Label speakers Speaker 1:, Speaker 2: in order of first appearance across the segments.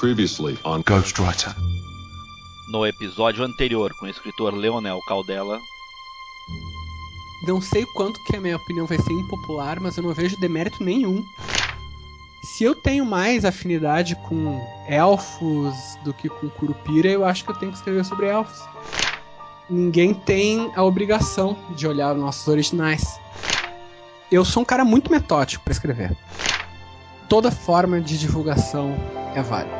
Speaker 1: Previously on Ghostwriter.
Speaker 2: No episódio anterior com o escritor Leonel Caldela.
Speaker 3: Não sei quanto que a minha opinião vai ser impopular, mas eu não vejo demérito nenhum. Se eu tenho mais afinidade com elfos do que com Curupira, eu acho que eu tenho que escrever sobre elfos. Ninguém tem a obrigação de olhar os nossos originais. Eu sou um cara muito metódico para escrever. Toda forma de divulgação é válida.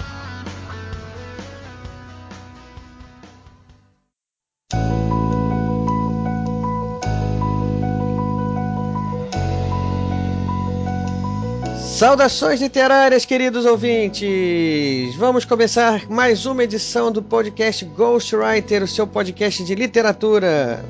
Speaker 4: Saudações literárias, queridos ouvintes! Vamos começar mais uma edição do podcast Ghostwriter, o seu podcast de literatura.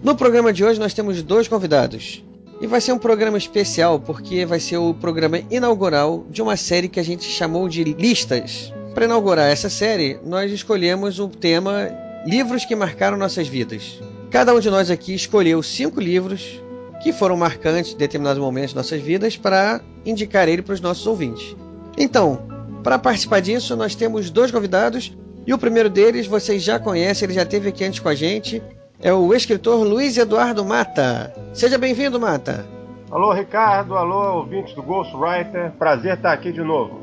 Speaker 4: No programa de hoje nós temos dois convidados. E vai ser um programa especial porque vai ser o programa inaugural de uma série que a gente chamou de Listas. Para inaugurar essa série, nós escolhemos o tema Livros que marcaram nossas vidas. Cada um de nós aqui escolheu cinco livros que foram marcantes em determinados momentos de nossas vidas para indicar ele para os nossos ouvintes. Então, para participar disso, nós temos dois convidados e o primeiro deles vocês já conhecem, ele já esteve aqui antes com a gente, é o escritor Luiz Eduardo Mata. Seja bem-vindo, Mata.
Speaker 5: Alô, Ricardo, alô, ouvintes do Ghostwriter, prazer estar aqui de novo.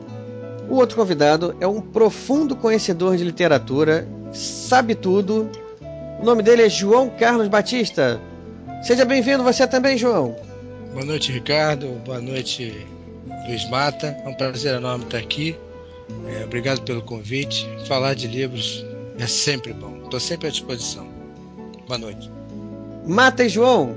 Speaker 4: O outro convidado é um profundo conhecedor de literatura, sabe tudo. O nome dele é João Carlos Batista. Seja bem-vindo você também, João.
Speaker 6: Boa noite, Ricardo. Boa noite, Luiz Mata. É um prazer enorme estar aqui. É, obrigado pelo convite. Falar de livros é sempre bom. Estou sempre à disposição. Boa noite.
Speaker 4: Mata e João,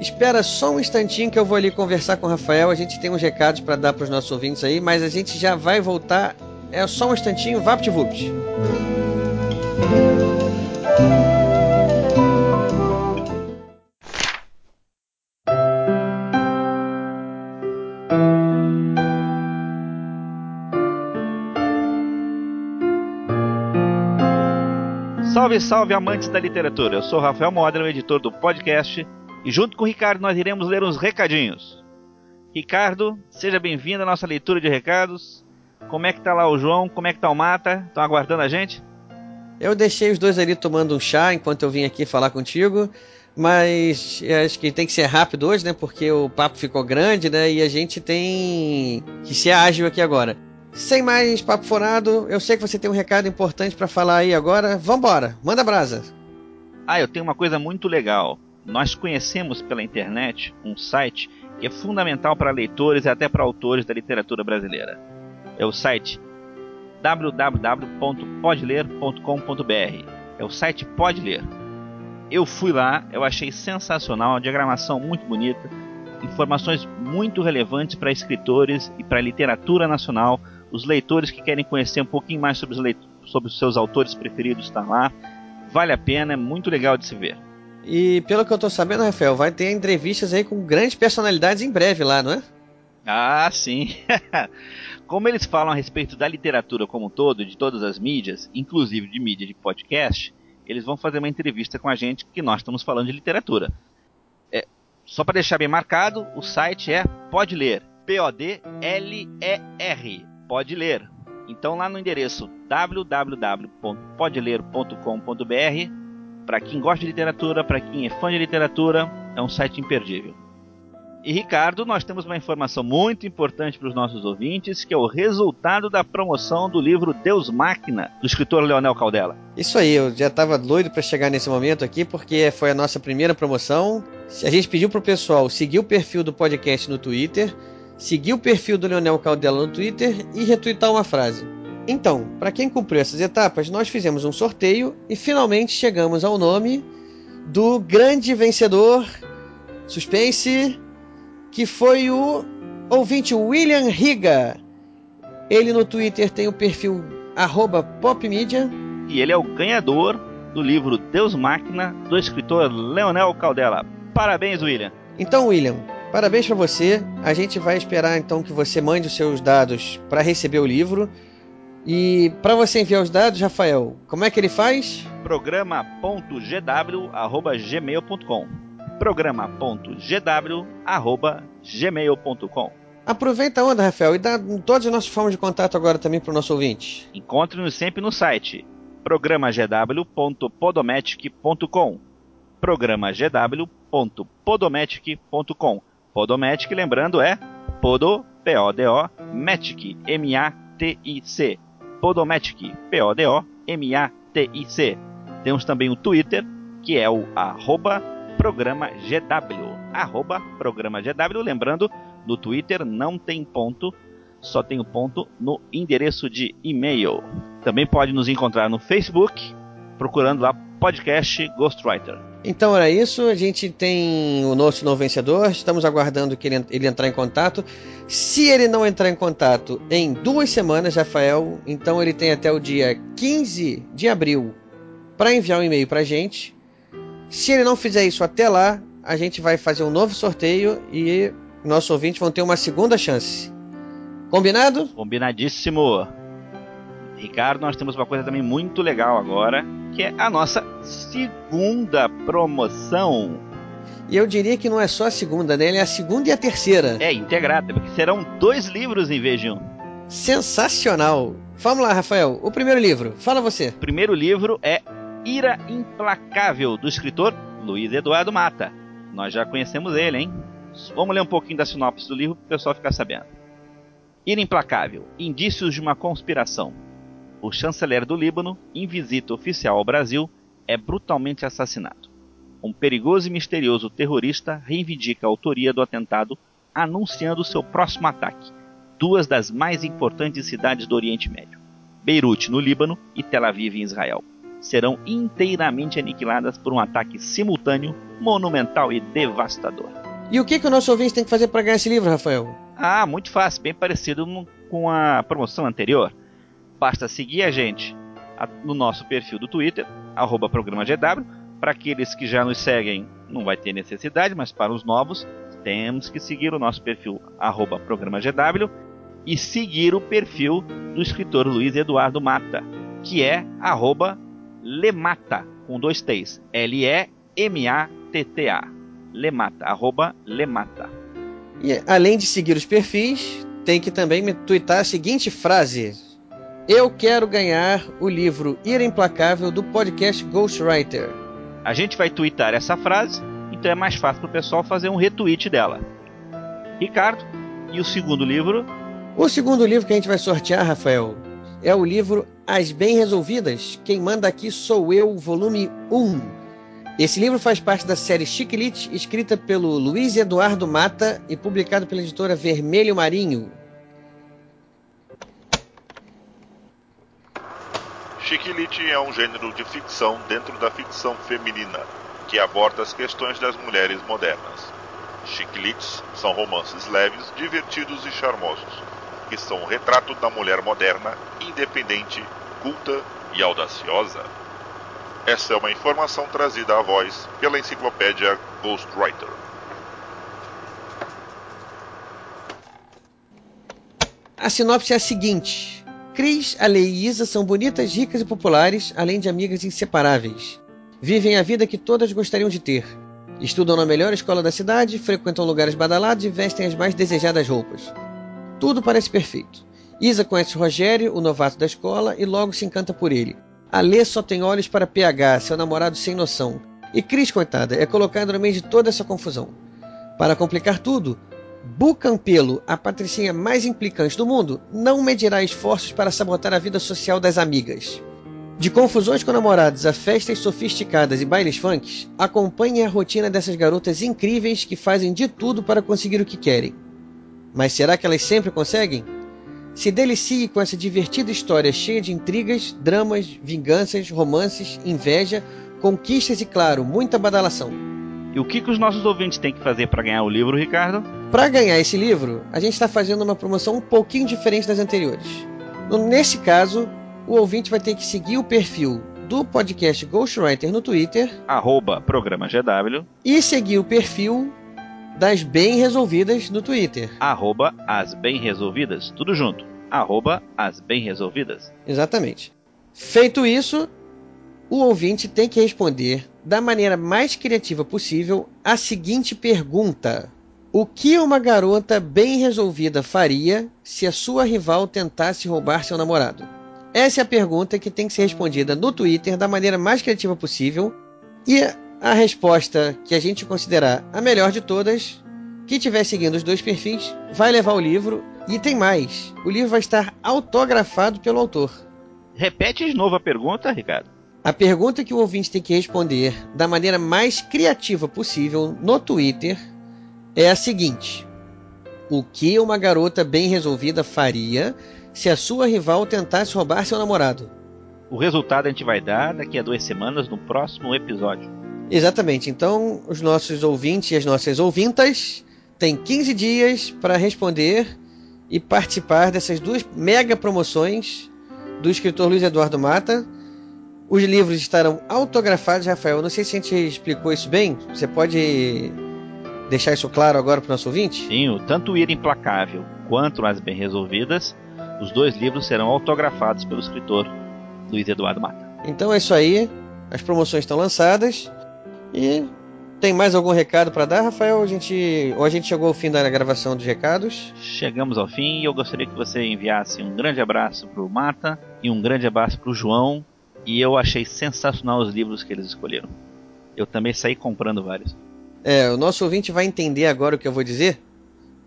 Speaker 4: espera só um instantinho que eu vou ali conversar com o Rafael. A gente tem uns recados para dar para os nossos ouvintes aí, mas a gente já vai voltar. É só um instantinho, VaptVupt.
Speaker 2: Salve, salve, amantes da literatura! Eu sou Rafael Modra, editor do podcast, e junto com o Ricardo nós iremos ler uns recadinhos. Ricardo, seja bem-vindo à nossa leitura de recados. Como é que tá lá o João? Como é que tá o Mata? Estão aguardando a gente?
Speaker 4: Eu deixei os dois ali tomando um chá enquanto eu vim aqui falar contigo, mas acho que tem que ser rápido hoje, né? Porque o papo ficou grande, né? E a gente tem que ser ágil aqui agora. Sem mais papo forado, eu sei que você tem um recado importante para falar aí agora. Vambora, manda brasa.
Speaker 2: Ah, eu tenho uma coisa muito legal. Nós conhecemos pela internet um site que é fundamental para leitores e até para autores da literatura brasileira. É o site www.podler.com.br. É o site Pode Ler. Eu fui lá, eu achei sensacional, diagramação muito bonita, informações muito relevantes para escritores e para a literatura nacional os leitores que querem conhecer um pouquinho mais sobre os, sobre os seus autores preferidos estão lá. Vale a pena, é muito legal de se ver.
Speaker 4: E pelo que eu tô sabendo, Rafael, vai ter entrevistas aí com grandes personalidades em breve lá, não é?
Speaker 2: Ah, sim. como eles falam a respeito da literatura como um todo, de todas as mídias, inclusive de mídia de podcast, eles vão fazer uma entrevista com a gente que nós estamos falando de literatura. É, só para deixar bem marcado, o site é Pode Ler, P-O-D-L-E-R pode ler. Então lá no endereço www.podeler.com.br, para quem gosta de literatura, para quem é fã de literatura, é um site imperdível. E Ricardo, nós temos uma informação muito importante para os nossos ouvintes, que é o resultado da promoção do livro Deus Máquina, do escritor Leonel Caldela.
Speaker 4: Isso aí, eu já estava doido para chegar nesse momento aqui, porque foi a nossa primeira promoção. A gente pediu para o pessoal seguir o perfil do podcast no Twitter, seguir o perfil do Leonel Caldela no Twitter e retweetar uma frase. Então, para quem cumpriu essas etapas, nós fizemos um sorteio e finalmente chegamos ao nome do grande vencedor suspense, que foi o ouvinte William Riga. Ele no Twitter tem o perfil popmedia.
Speaker 2: E ele é o ganhador do livro Deus Máquina, do escritor Leonel Caldela. Parabéns, William.
Speaker 4: Então, William, parabéns para você. A gente vai esperar então que você mande os seus dados para receber o livro. E para você enviar os dados, Rafael, como é que ele faz?
Speaker 2: programa.gw@gmail.com. programa.gw@gmail.com.
Speaker 4: Aproveita a onda, Rafael, e dá todas as nossas formas de contato agora também para o nosso ouvinte.
Speaker 2: Encontre-nos sempre no site programagw.podomatic.com programagw.podomatic.com Podomatic, lembrando, é Podo, P-O-D-O, Matic, M-A-T-I-C. Podomatic, P-O-D-O-M-A-T-I-C. Temos também o Twitter, que é o arroba programa GW. Arroba programa GW, lembrando, no Twitter não tem ponto, só tem o ponto no endereço de e-mail. Também pode nos encontrar no Facebook, procurando lá podcast Ghostwriter.
Speaker 4: Então era isso, a gente tem o nosso novo vencedor, estamos aguardando que ele, ele entrar em contato. Se ele não entrar em contato em duas semanas, Rafael, então ele tem até o dia 15 de abril para enviar um e-mail para a gente. Se ele não fizer isso até lá, a gente vai fazer um novo sorteio e nossos ouvintes vão ter uma segunda chance. Combinado?
Speaker 2: Combinadíssimo. Ricardo, nós temos uma coisa também muito legal agora, que é a nossa segunda promoção.
Speaker 4: E eu diria que não é só a segunda, né? Ele é a segunda e a terceira.
Speaker 2: É, integrada, porque serão dois livros em vez de um.
Speaker 4: Sensacional! Vamos lá, Rafael. O primeiro livro, fala você.
Speaker 2: O primeiro livro é Ira Implacável, do escritor Luiz Eduardo Mata. Nós já conhecemos ele, hein? Vamos ler um pouquinho da sinopse do livro para o pessoal ficar sabendo. Ira Implacável Indícios de uma conspiração. O chanceler do Líbano, em visita oficial ao Brasil, é brutalmente assassinado. Um perigoso e misterioso terrorista reivindica a autoria do atentado, anunciando seu próximo ataque. Duas das mais importantes cidades do Oriente Médio, Beirute, no Líbano, e Tel Aviv, em Israel, serão inteiramente aniquiladas por um ataque simultâneo, monumental e devastador.
Speaker 4: E o que, que o nosso ouvinte tem que fazer para ganhar esse livro, Rafael?
Speaker 2: Ah, muito fácil, bem parecido com a promoção anterior. Basta seguir a gente no nosso perfil do Twitter, arroba programa GW. Para aqueles que já nos seguem, não vai ter necessidade, mas para os novos, temos que seguir o nosso perfil, arroba programa GW, e seguir o perfil do escritor Luiz Eduardo Mata, que é arroba Lemata, com dois T's, L-E-M-A-T-T-A, Lemata, arroba Lemata.
Speaker 4: E além de seguir os perfis, tem que também me twittar a seguinte frase: Eu quero ganhar o livro Ira Implacável do podcast Ghostwriter.
Speaker 2: A gente vai twittar essa frase, então é mais fácil para o pessoal fazer um retweet dela. Ricardo, e o segundo livro?
Speaker 4: O segundo livro que a gente vai sortear, Rafael, é o livro As Bem Resolvidas. Quem manda aqui sou eu, volume 1. Esse livro faz parte da série Chiquilite, escrita pelo Luiz Eduardo Mata e publicado pela editora Vermelho Marinho.
Speaker 7: Chiquilite é um gênero de ficção dentro da ficção feminina, que aborda as questões das mulheres modernas. Chiquilites são romances leves, divertidos e charmosos, que são o retrato da mulher moderna, independente, culta e audaciosa. Essa é uma informação trazida à voz pela enciclopédia Ghostwriter.
Speaker 4: A sinopse é a seguinte: Cris, Ale e Isa são bonitas, ricas e populares, além de amigas inseparáveis. Vivem a vida que todas gostariam de ter. Estudam na melhor escola da cidade, frequentam lugares badalados e vestem as mais desejadas roupas. Tudo parece perfeito. Isa conhece Rogério, o novato da escola, e logo se encanta por ele. Alê só tem olhos para PH, seu namorado sem noção. E Cris, coitada, é colocada no meio de toda essa confusão. Para complicar tudo, Bu Campelo, a patricinha mais implicante do mundo, não medirá esforços para sabotar a vida social das amigas. De confusões com namorados a festas sofisticadas e bailes funks, acompanhe a rotina dessas garotas incríveis que fazem de tudo para conseguir o que querem. Mas será que elas sempre conseguem? Se delicie com essa divertida história cheia de intrigas, dramas, vinganças, romances, inveja, conquistas e, claro, muita badalação.
Speaker 2: E o que, que os nossos ouvintes têm que fazer para ganhar o livro, Ricardo?
Speaker 4: Para ganhar esse livro, a gente está fazendo uma promoção um pouquinho diferente das anteriores. Nesse caso, o ouvinte vai ter que seguir o perfil do podcast Ghostwriter no Twitter.
Speaker 2: Arroba Programa GW.
Speaker 4: E seguir o perfil das Bem Resolvidas no Twitter.
Speaker 2: Arroba As Bem Resolvidas. Tudo junto. Arroba As Bem Resolvidas.
Speaker 4: Exatamente. Feito isso, o ouvinte tem que responder da maneira mais criativa possível a seguinte pergunta: O que uma garota bem resolvida faria se a sua rival tentasse roubar seu namorado? Essa é a pergunta que tem que ser respondida no Twitter da maneira mais criativa possível. E a resposta que a gente considerar a melhor de todas, que estiver seguindo os dois perfis, vai levar o livro. E tem mais: o livro vai estar autografado pelo autor.
Speaker 2: Repete de novo a pergunta, Ricardo.
Speaker 4: A pergunta que o ouvinte tem que responder da maneira mais criativa possível no Twitter é a seguinte: O que uma garota bem resolvida faria se a sua rival tentasse roubar seu namorado?
Speaker 2: O resultado a gente vai dar daqui a duas semanas no próximo episódio.
Speaker 4: Exatamente. Então, os nossos ouvintes e as nossas ouvintas têm 15 dias para responder e participar dessas duas mega promoções do escritor Luiz Eduardo Mata. Os livros estarão autografados, Rafael. Não sei se a gente explicou isso bem. Você pode deixar isso claro agora para o nosso ouvinte?
Speaker 2: Sim, tanto o Ira Implacável quanto As Bem Resolvidas, os dois livros serão autografados pelo escritor Luiz Eduardo Mata.
Speaker 4: Então é isso aí. As promoções estão lançadas. E tem mais algum recado para dar, Rafael? A gente, ou a gente chegou ao fim da gravação dos recados?
Speaker 2: Chegamos ao fim e eu gostaria que você enviasse um grande abraço para o Mata e um grande abraço para o João. E eu achei sensacional os livros que eles escolheram. Eu também saí comprando vários.
Speaker 4: É, o nosso ouvinte vai entender agora o que eu vou dizer.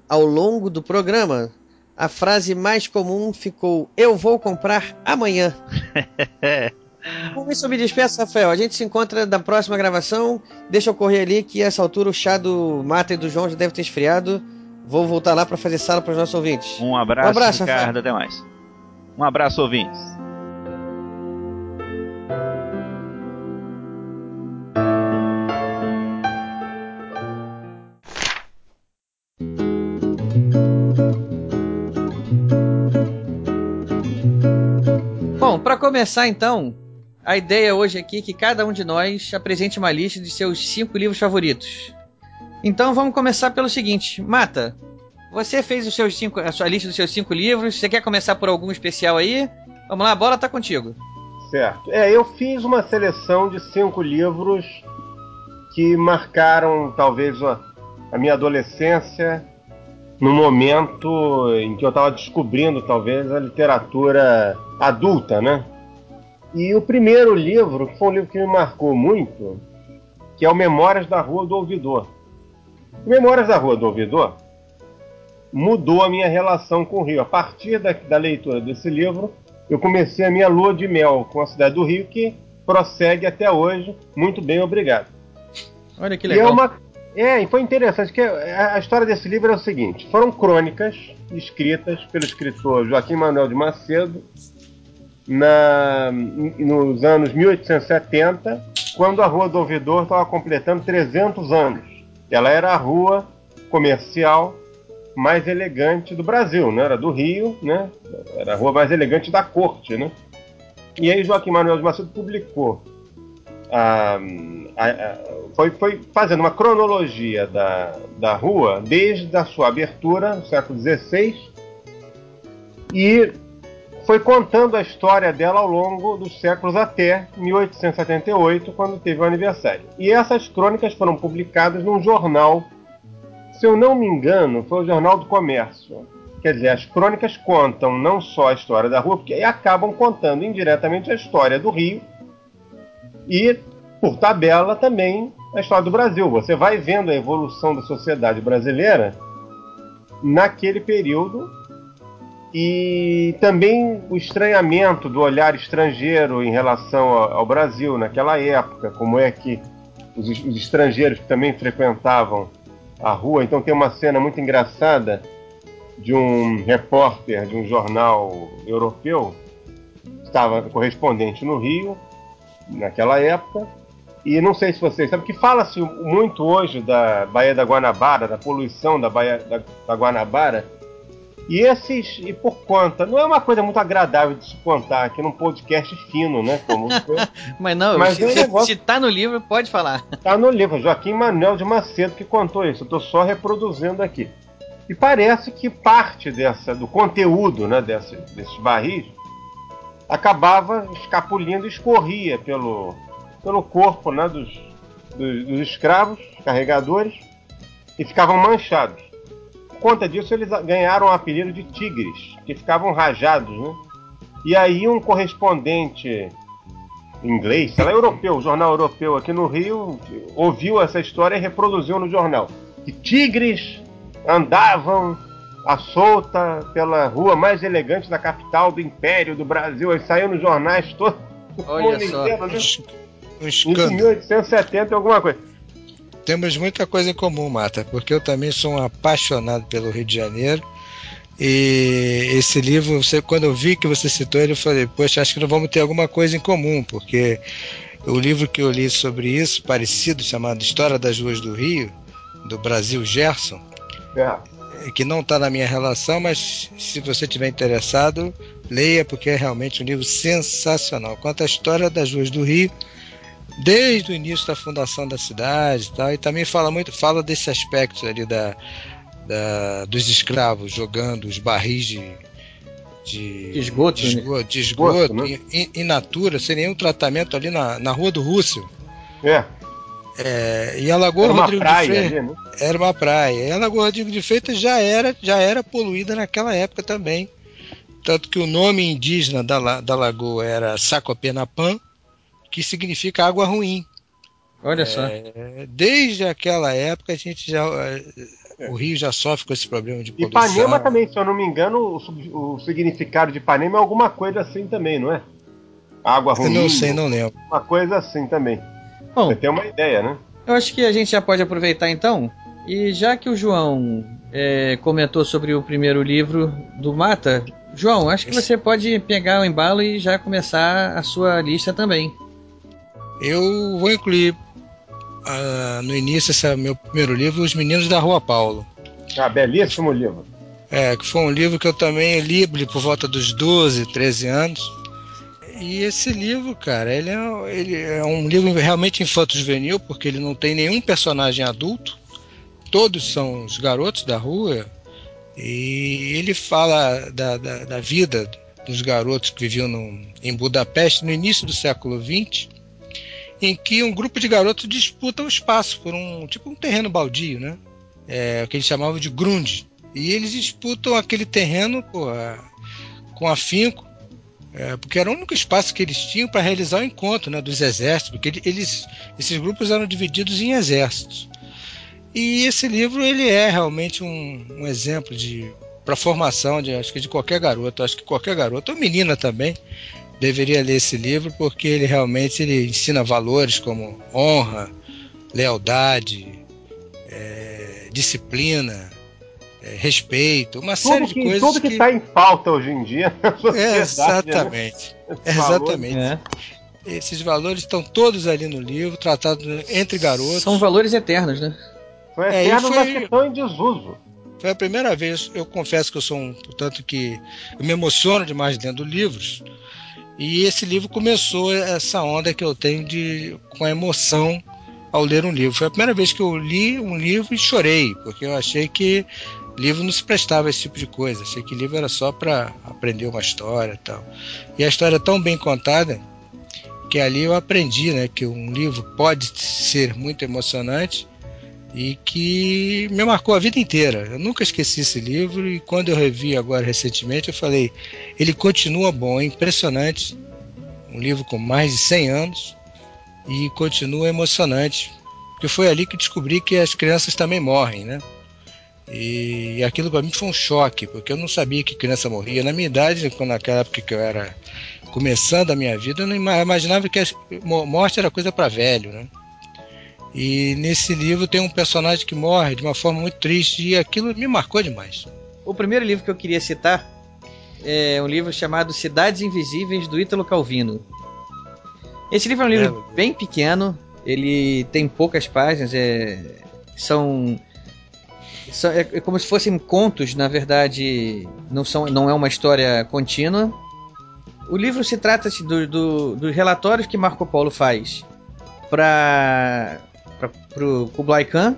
Speaker 4: Ao longo do programa, a frase mais comum ficou: Eu vou comprar amanhã. Com isso eu me despeço, Rafael. A gente se encontra na próxima gravação. Deixa eu correr ali que essa altura o chá do Mata e do João já deve ter esfriado. Vou voltar lá para fazer sala para os nossos ouvintes.
Speaker 2: Um abraço, um abraço Ricardo. Rafael. Até mais. Um abraço, ouvintes.
Speaker 4: Para começar então, a ideia hoje aqui é que cada um de nós apresente uma lista de seus cinco livros favoritos. Então vamos começar pelo seguinte, Mata. Você fez os seus cinco, a sua lista dos seus cinco livros. Você quer começar por algum especial aí? Vamos lá, a bola tá contigo.
Speaker 5: Certo. É, eu fiz uma seleção de cinco livros que marcaram talvez a, a minha adolescência, no momento em que eu estava descobrindo talvez a literatura adulta, né? E o primeiro livro, que foi um livro que me marcou muito, que é o Memórias da Rua do Ouvidor. O Memórias da Rua do Ouvidor mudou a minha relação com o Rio. A partir da, da leitura desse livro, eu comecei a minha lua de mel com a cidade do Rio, que prossegue até hoje. Muito bem, obrigado.
Speaker 4: Olha que legal.
Speaker 5: E é, uma, é, e foi interessante, que a, história desse livro é o seguinte: foram crônicas escritas pelo escritor Joaquim Manuel de Macedo na, nos anos 1870, quando a Rua do Ouvidor estava completando 300 anos. Ela era a rua comercial mais elegante do Brasil, né? Era do Rio, né? Era a rua mais elegante da corte, né? E aí Joaquim Manuel de Macedo publicou a, a, foi, foi, fazendo uma cronologia da, da rua desde a sua abertura no século XVI e foi contando a história dela ao longo dos séculos até 1878, quando teve o aniversário. E essas crônicas foram publicadas num jornal, se eu não me engano, foi o Jornal do Comércio. Quer dizer, as crônicas contam não só a história da rua, porque acabam contando indiretamente a história do Rio e, por tabela, também a história do Brasil. Você vai vendo a evolução da sociedade brasileira naquele período e também o estranhamento do olhar estrangeiro em relação ao Brasil naquela época, como é que os, os estrangeiros que também frequentavam a rua. Então tem uma cena muito engraçada de um repórter de um jornal europeu, estava correspondente no Rio naquela época, e não sei se vocês sabem que fala-se muito hoje da Baía da Guanabara, da poluição da Baía da, da Guanabara, E esses, e por conta, não é uma coisa muito agradável de se contar aqui num podcast fino, né? Como
Speaker 4: Mas não,
Speaker 5: Mas
Speaker 4: se,
Speaker 5: é um negócio-
Speaker 4: se tá no livro, pode falar.
Speaker 5: Tá no livro, Joaquim Manuel de Macedo que contou isso. Eu tô só reproduzindo aqui. E parece que parte dessa, do conteúdo né, desse- desses barris acabava escapulindo escorria pelo, pelo corpo né, dos, dos, dos escravos, carregadores, e ficavam manchados. Por conta disso, eles ganharam o apelido de tigres, que ficavam rajados. Né? E aí, um correspondente inglês, sei lá, europeu, jornal europeu aqui no Rio, ouviu essa história e reproduziu no jornal. Que tigres andavam à solta pela rua mais elegante da capital do Império do Brasil. Aí saiu nos jornais todo
Speaker 4: Olha
Speaker 5: mundo
Speaker 4: só.
Speaker 5: inteiro, né?
Speaker 6: Um
Speaker 5: Isso em
Speaker 6: escândalo.
Speaker 5: 1870 alguma coisa.
Speaker 6: Temos muita coisa em comum, Mata, porque eu também sou um apaixonado pelo Rio de Janeiro. E esse livro, você, quando eu vi que você citou ele, eu falei, poxa, acho que nós vamos ter alguma coisa em comum, porque o livro que eu li sobre isso, parecido, chamado História das Ruas do Rio, do Brasil Gerson,
Speaker 5: É.
Speaker 6: que não está na minha relação, mas se você tiver interessado, leia, porque é realmente um livro sensacional. Conta a história das ruas do Rio, desde o início da fundação da cidade e tal, e também fala muito, fala desse aspecto ali da, da- dos escravos jogando os barris de, de,
Speaker 4: De esgoto,
Speaker 6: de
Speaker 4: né?
Speaker 6: esgoto, de esgoto,
Speaker 5: Esgoto, né?
Speaker 6: in, in natura, sem nenhum tratamento ali na, na rua do Rússio.
Speaker 5: É.
Speaker 6: É, e a Lagoa
Speaker 5: Era uma
Speaker 6: Rodrigo de
Speaker 5: praia
Speaker 6: Freitas
Speaker 5: ali, né?
Speaker 6: era uma praia. E a Lagoa Rodrigo de Freitas já era, já era poluída naquela época também. Tanto que o nome indígena da, da lagoa era Sacopenapã, que significa água ruim.
Speaker 4: Olha só.
Speaker 6: É, desde aquela época a gente já. O Rio já sofre com esse problema de poluição.
Speaker 5: Ipanema também, se eu não me engano, o, o significado de Ipanema é alguma coisa assim também, não é? Água
Speaker 6: Eu
Speaker 5: ruim.
Speaker 6: não sei, não lembro.
Speaker 5: Uma coisa assim também.
Speaker 4: Bom,
Speaker 5: Você tem uma ideia, né?
Speaker 4: eu acho que a gente já pode aproveitar então. E já que o João é, comentou sobre o primeiro livro do Mata, João, acho que você pode pegar o embalo e já começar a sua lista também.
Speaker 6: Eu vou incluir ah, no início esse é meu primeiro livro, Os Meninos da Rua Paulo.
Speaker 5: Ah, belíssimo livro.
Speaker 6: É, que foi um livro que eu também li li por volta dos 12, 13 anos. E esse livro, cara, ele é, ele é um livro realmente infanto-juvenil, porque ele não tem nenhum personagem adulto. Todos são os garotos da rua. E ele fala da, da, da vida dos garotos que viviam no- em Budapeste no início do século XX, em que um grupo de garotos disputa o espaço por um tipo um terreno baldio, né? É, o que eles chamavam de grunde. E eles disputam aquele terreno pô, a- com afinco, é, porque era o único espaço que eles tinham para realizar o encontro né, dos exércitos, porque ele- eles, esses grupos eram divididos em exércitos. E esse livro ele é realmente um, um exemplo de para formação de acho que de qualquer garoto, acho que qualquer garoto ou menina também deveria ler esse livro porque ele realmente ele ensina valores como honra, lealdade, é, disciplina, respeito, uma série
Speaker 5: Tudo
Speaker 6: de
Speaker 5: que,
Speaker 6: coisas
Speaker 5: tudo que está em pauta hoje em dia na
Speaker 6: é,
Speaker 5: né?
Speaker 6: exatamente,
Speaker 5: valores.
Speaker 6: exatamente.
Speaker 4: É.
Speaker 6: Esses valores estão todos ali no livro, tratados entre garotos.
Speaker 4: São valores eternos, né?
Speaker 5: São
Speaker 6: É, e
Speaker 5: eternos,
Speaker 6: foi-
Speaker 5: mas que estão em desuso.
Speaker 6: Foi a primeira vez, eu confesso que eu sou um, portanto que eu me emociono demais lendo livros. E esse livro começou essa onda que eu tenho de com a emoção ao ler um livro. Foi a primeira vez que eu li um livro e chorei, porque eu achei que livro não se prestava a esse tipo de coisa. Achei que livro era só para aprender uma história e tal. E a história é tão bem contada que ali eu aprendi, né, que um livro pode ser muito emocionante e que me marcou a vida inteira. Eu nunca esqueci esse livro e quando eu revi agora recentemente, eu falei, ele continua bom, é impressionante. Um livro com mais de 100 anos e continua emocionante. Porque foi ali que descobri que as crianças também morrem, né? E aquilo para mim foi um choque, porque eu não sabia que criança morria. Na minha idade, quando naquela época que eu era começando a minha vida, eu não ima- imaginava que morte era coisa para velho, né? E nesse livro tem um personagem que morre de uma forma muito triste e aquilo me marcou demais.
Speaker 4: O primeiro livro que eu queria citar é um livro chamado Cidades Invisíveis do Ítalo Calvino. Esse livro é um livro
Speaker 6: É,
Speaker 4: bem pequeno, ele tem poucas páginas, é, são- é, é como se fossem contos, na verdade, não, são, não é uma história contínua. O livro se trata assim, do, do- dos relatórios que Marco Polo faz para o Kublai Khan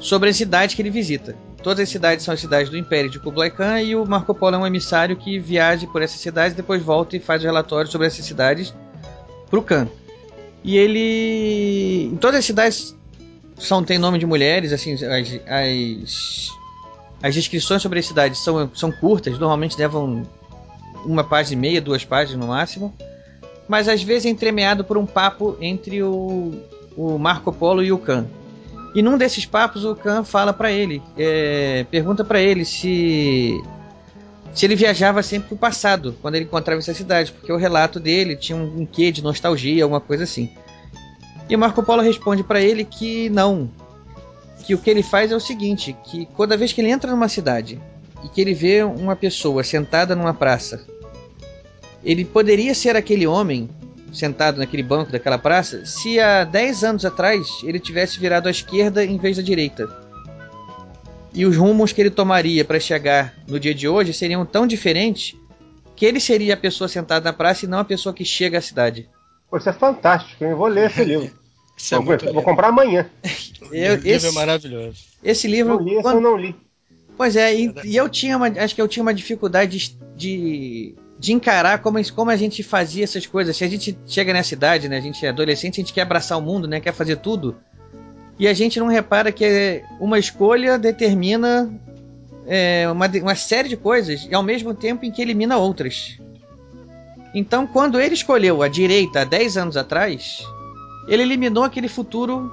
Speaker 4: sobre as cidades que ele visita. Todas as cidades são as cidades do Império de Kublai Khan e o Marco Polo é um emissário que viaja por essas cidades depois volta e faz o relatório sobre essas cidades para o Khan. E ele. Em todas as cidades são tem nome de mulheres, assim, as, as, as descrições sobre as cidades são, são curtas, normalmente levam uma página e meia, duas páginas no máximo, mas às vezes é entremeado por um papo entre o, o Marco Polo e o Khan. E num desses papos o Khan fala para ele, é, pergunta para ele se se ele viajava sempre pro passado quando ele encontrava essa cidade, porque o relato dele tinha um, um quê de nostalgia, alguma coisa assim. E Marco Polo responde para ele que não, que o que ele faz é o seguinte, que toda vez que ele entra numa cidade e que ele vê uma pessoa sentada numa praça, ele poderia ser aquele homem sentado naquele banco daquela praça se há 10 anos atrás ele tivesse virado à esquerda em vez da direita. E os rumos que ele tomaria para chegar no dia de hoje seriam tão diferentes que ele seria a pessoa sentada na praça e não a pessoa que chega à cidade.
Speaker 5: Pô, isso é fantástico, hein? Eu vou ler esse livro.
Speaker 6: Isso é
Speaker 5: vou, vou comprar amanhã.
Speaker 4: Eu-
Speaker 6: o livro
Speaker 4: esse,
Speaker 6: é maravilhoso.
Speaker 4: esse livro.
Speaker 5: Não li, esse
Speaker 4: quando-
Speaker 5: eu não li.
Speaker 4: Pois é, e, e eu tinha uma. Acho que eu tinha uma dificuldade de, de, de encarar como, como a gente fazia essas coisas. Se a gente chega nessa idade, né? A gente é adolescente, a gente quer abraçar o mundo, né? Quer fazer tudo. E a gente não repara que uma escolha determina é, uma, uma série de coisas e ao mesmo tempo em que elimina outras. Então, quando ele escolheu a direita há 10 anos atrás, ele eliminou aquele futuro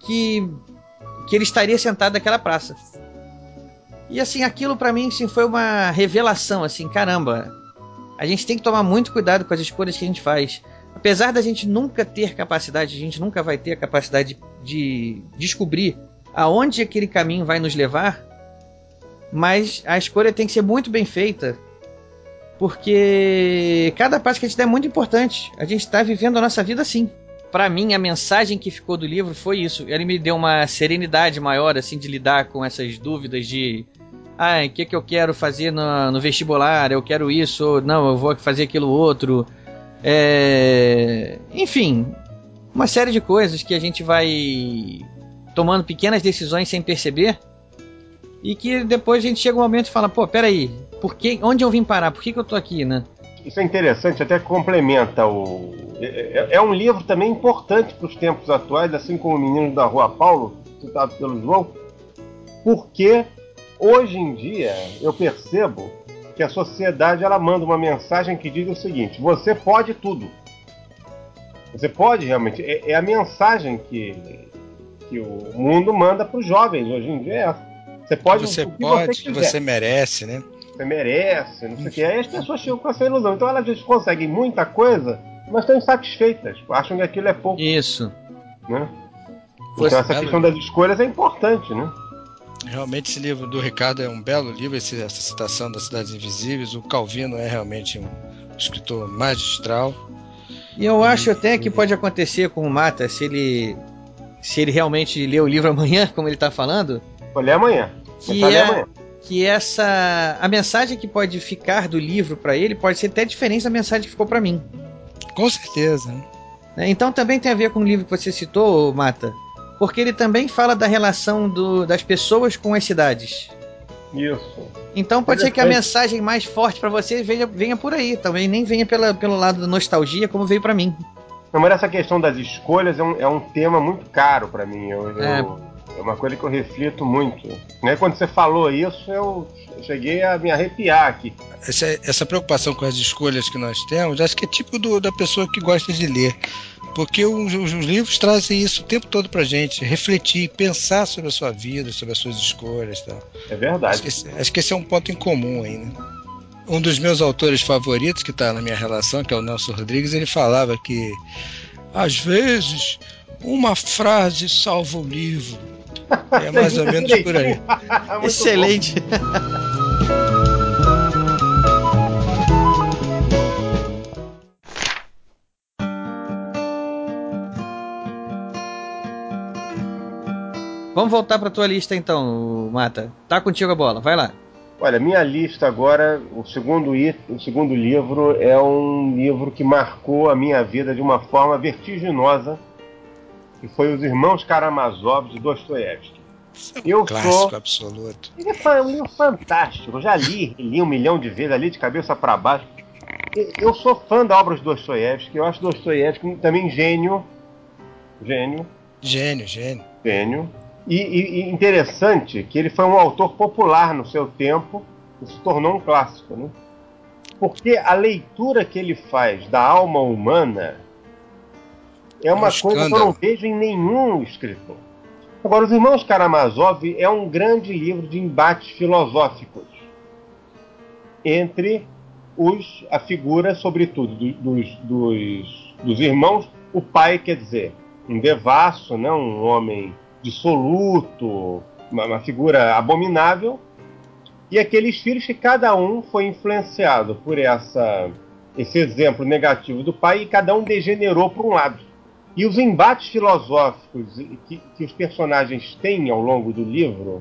Speaker 4: que, que ele estaria sentado naquela praça. E assim, aquilo pra mim assim, foi uma revelação, assim, caramba. A gente tem que tomar muito cuidado com as escolhas que a gente faz. Apesar da gente nunca ter capacidade, a gente nunca vai ter a capacidade de descobrir aonde aquele caminho vai nos levar, mas a escolha tem que ser muito bem feita, porque cada passo que a gente dá é muito importante. A gente está vivendo a nossa vida assim. Pra mim, a mensagem que ficou do livro foi isso. Ele me deu uma serenidade maior, assim, de lidar com essas dúvidas de. Ah, o que, que eu quero fazer no, no vestibular? Eu quero isso, não, eu vou fazer aquilo outro. É... Enfim, uma série de coisas que a gente vai tomando pequenas decisões sem perceber. E que depois a gente chega um momento e fala, pô, peraí, por que, onde eu vim parar? Por que, que eu tô aqui, né?
Speaker 5: Isso é interessante, até complementa o. É, é- é um livro também importante para os tempos atuais, assim como o Menino da Rua Paulo, citado pelo João, porque hoje em dia eu percebo que a sociedade ela manda uma mensagem que diz o seguinte: você pode tudo. Você pode realmente. É, é a mensagem que, que o mundo manda para os jovens hoje em dia. É essa. Você pode
Speaker 6: Você
Speaker 5: o que
Speaker 6: pode,
Speaker 5: você quiser
Speaker 6: você merece, né?
Speaker 5: você merece, não sei o que. Aí as pessoas chegam com essa ilusão. Então elas às vezes conseguem muita coisa, mas estão insatisfeitas. Acham que aquilo é pouco,
Speaker 4: Isso.
Speaker 5: né? Então essa questão das escolhas é importante, né?
Speaker 6: Realmente esse livro do Ricardo é um belo livro, esse- essa citação das Cidades Invisíveis. O Calvino é realmente um escritor magistral.
Speaker 4: E eu acho até que pode acontecer com o Mata, se ele se ele realmente ler o livro amanhã, como ele tá falando,
Speaker 5: Vou ler amanhã.
Speaker 4: que é
Speaker 5: amanhã.
Speaker 4: que essa a mensagem que pode ficar do livro pra ele pode ser até diferente da mensagem que ficou pra mim.
Speaker 6: Com certeza. né?
Speaker 4: Então também tem a ver com o livro que você citou, Mata, porque ele também fala da relação do- das pessoas com as cidades.
Speaker 5: Isso.
Speaker 4: Então pode ser que a mensagem mais forte pra você venha, venha por aí, também nem venha pela, pelo lado da nostalgia como veio pra mim.
Speaker 5: Não, mas essa questão das escolhas é um, é um tema muito caro pra mim. Eu, eu-
Speaker 4: É.
Speaker 5: é uma coisa que eu reflito muito. Né? Quando você falou isso, eu cheguei a me arrepiar aqui.
Speaker 6: Essa, essa preocupação com as escolhas que nós temos, acho que é tipo do- da pessoa que gosta de ler. Porque os, os- os livros trazem isso o tempo todo pra gente, refletir, pensar sobre a sua vida, sobre as suas escolhas tal.
Speaker 5: É
Speaker 6: Acho
Speaker 5: verdade.
Speaker 6: que, esse, acho que esse é um ponto em comum aí, né? Um dos meus autores favoritos, que está na minha relação, que é o Nelson Rodrigues, ele falava que às vezes uma frase salva o livro. É mais ou menos por aí.
Speaker 4: Excelente. Vamos voltar pra tua lista então, Mata. Tá contigo a bola, vai lá.
Speaker 5: Olha, minha lista agora, o segundo, o segundo livro é um livro que marcou a minha vida de uma forma vertiginosa, que foi Os Irmãos Karamazov de Dostoiévski.
Speaker 6: É um eu clássico sou... absoluto.
Speaker 5: Ele é um livro fantástico. Eu já li, li um milhão de vezes, ali de cabeça para baixo. Eu sou fã da obra de Dostoiévski. Eu acho Dostoiévski também gênio. Gênio.
Speaker 6: Gênio, gênio.
Speaker 5: Gênio. E, e, e, interessante que ele foi um autor popular no seu tempo e se tornou um clássico, né? Porque a leitura que ele faz da alma humana é uma é coisa que eu não vejo em nenhum escritor. Agora, Os Irmãos Karamazov é um grande livro de embates filosóficos entre os, a figura, sobretudo, dos, dos, dos irmãos. O pai, quer dizer, um devasso, né, um homem dissoluto, uma, uma figura abominável, e aqueles filhos que cada um foi influenciado por essa, esse exemplo negativo do pai e cada um degenerou para um lado. E os embates filosóficos que, que, os personagens têm ao longo do livro,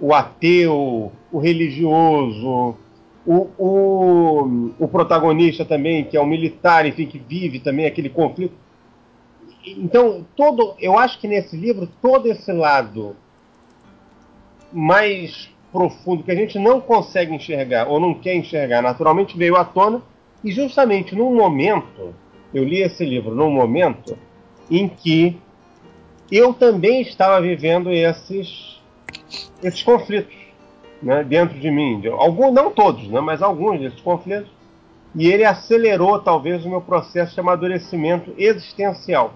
Speaker 5: o ateu, o religioso, o, o, o protagonista também, que é um militar, enfim, que vive também aquele conflito, então, todo, eu acho que nesse livro, todo esse lado mais profundo que a gente não consegue enxergar ou não quer enxergar, naturalmente veio à tona. E justamente num momento, eu li esse livro num momento em que eu também estava vivendo esses, esses conflitos né, dentro de mim. Alguns, não todos, né, mas alguns desses conflitos. E ele acelerou talvez o meu processo de amadurecimento existencial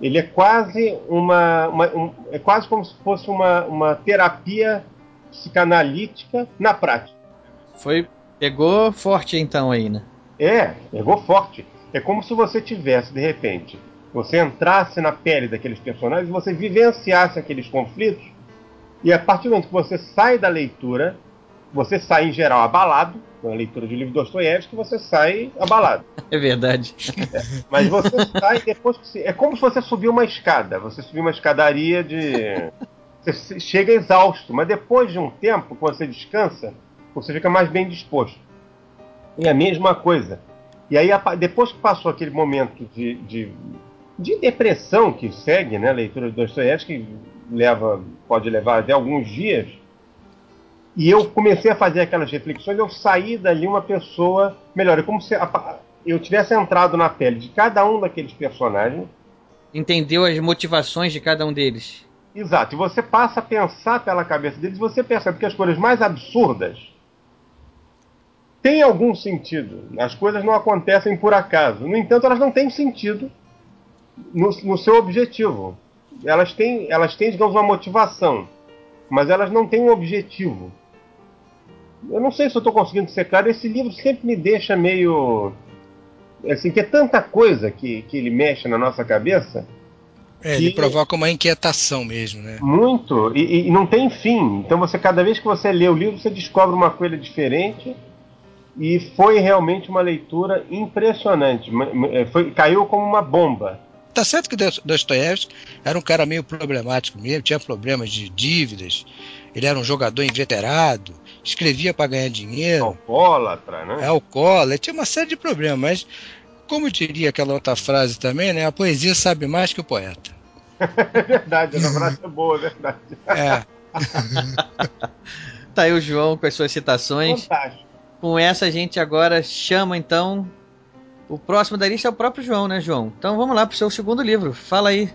Speaker 5: ele é quase uma, uma um, é quase como se fosse uma, uma terapia psicanalítica na prática.
Speaker 4: Foi pegou forte então aí, né?
Speaker 5: É, pegou forte. É como se você tivesse de repente, você entrasse na pele daqueles personagens, você vivenciasse aqueles conflitos e a partir do momento que você sai da leitura, você sai em geral abalado, com a leitura de livro Dostoiévski, você sai abalado.
Speaker 4: É verdade.
Speaker 5: É, mas você sai depois que você, É como se você subir uma escada. Você subir uma escadaria de. Você chega exausto, mas depois de um tempo, quando você descansa, você fica mais bem disposto. E a mesma coisa. E aí, depois que passou aquele momento de, de, de depressão que segue, né, a leitura de Dostoiévski, que leva, pode levar até alguns dias, e eu comecei a fazer aquelas reflexões, eu saí dali uma pessoa melhor. É como se eu tivesse entrado na pele de cada um daqueles personagens.
Speaker 4: Entendeu as motivações de cada um deles.
Speaker 5: Exato. E você passa a pensar pela cabeça deles, você percebe que as coisas mais absurdas têm algum sentido. As coisas não acontecem por acaso. No entanto, elas não têm sentido no, no seu objetivo. Elas têm, elas têm, digamos, uma motivação, mas elas não têm um objetivo eu não sei se eu estou conseguindo ser claro, esse livro sempre me deixa meio. Assim, que é tanta coisa que, que ele mexe na nossa cabeça.
Speaker 6: É, ele provoca uma inquietação mesmo, né?
Speaker 5: Muito, e, e, não tem fim. Então você, cada vez que você lê o livro, você descobre uma coisa diferente. E foi realmente uma leitura impressionante. É, foi, caiu como uma bomba.
Speaker 6: Tá certo que Dostoiévski era um cara meio problemático mesmo, tinha problemas de dívidas, ele era um jogador inveterado, escrevia para ganhar dinheiro.
Speaker 5: Alcoólatra, né?
Speaker 6: É alcoólatra, tinha uma série de problemas, mas como diria aquela outra frase também, né? A poesia sabe mais que o poeta.
Speaker 5: é verdade, essa frase é boa, é verdade. É.
Speaker 4: tá aí o João com as suas citações. Fantástico. Com essa a gente agora chama então o próximo da lista é o próprio João, né, João? Então vamos lá pro seu segundo livro. Fala aí.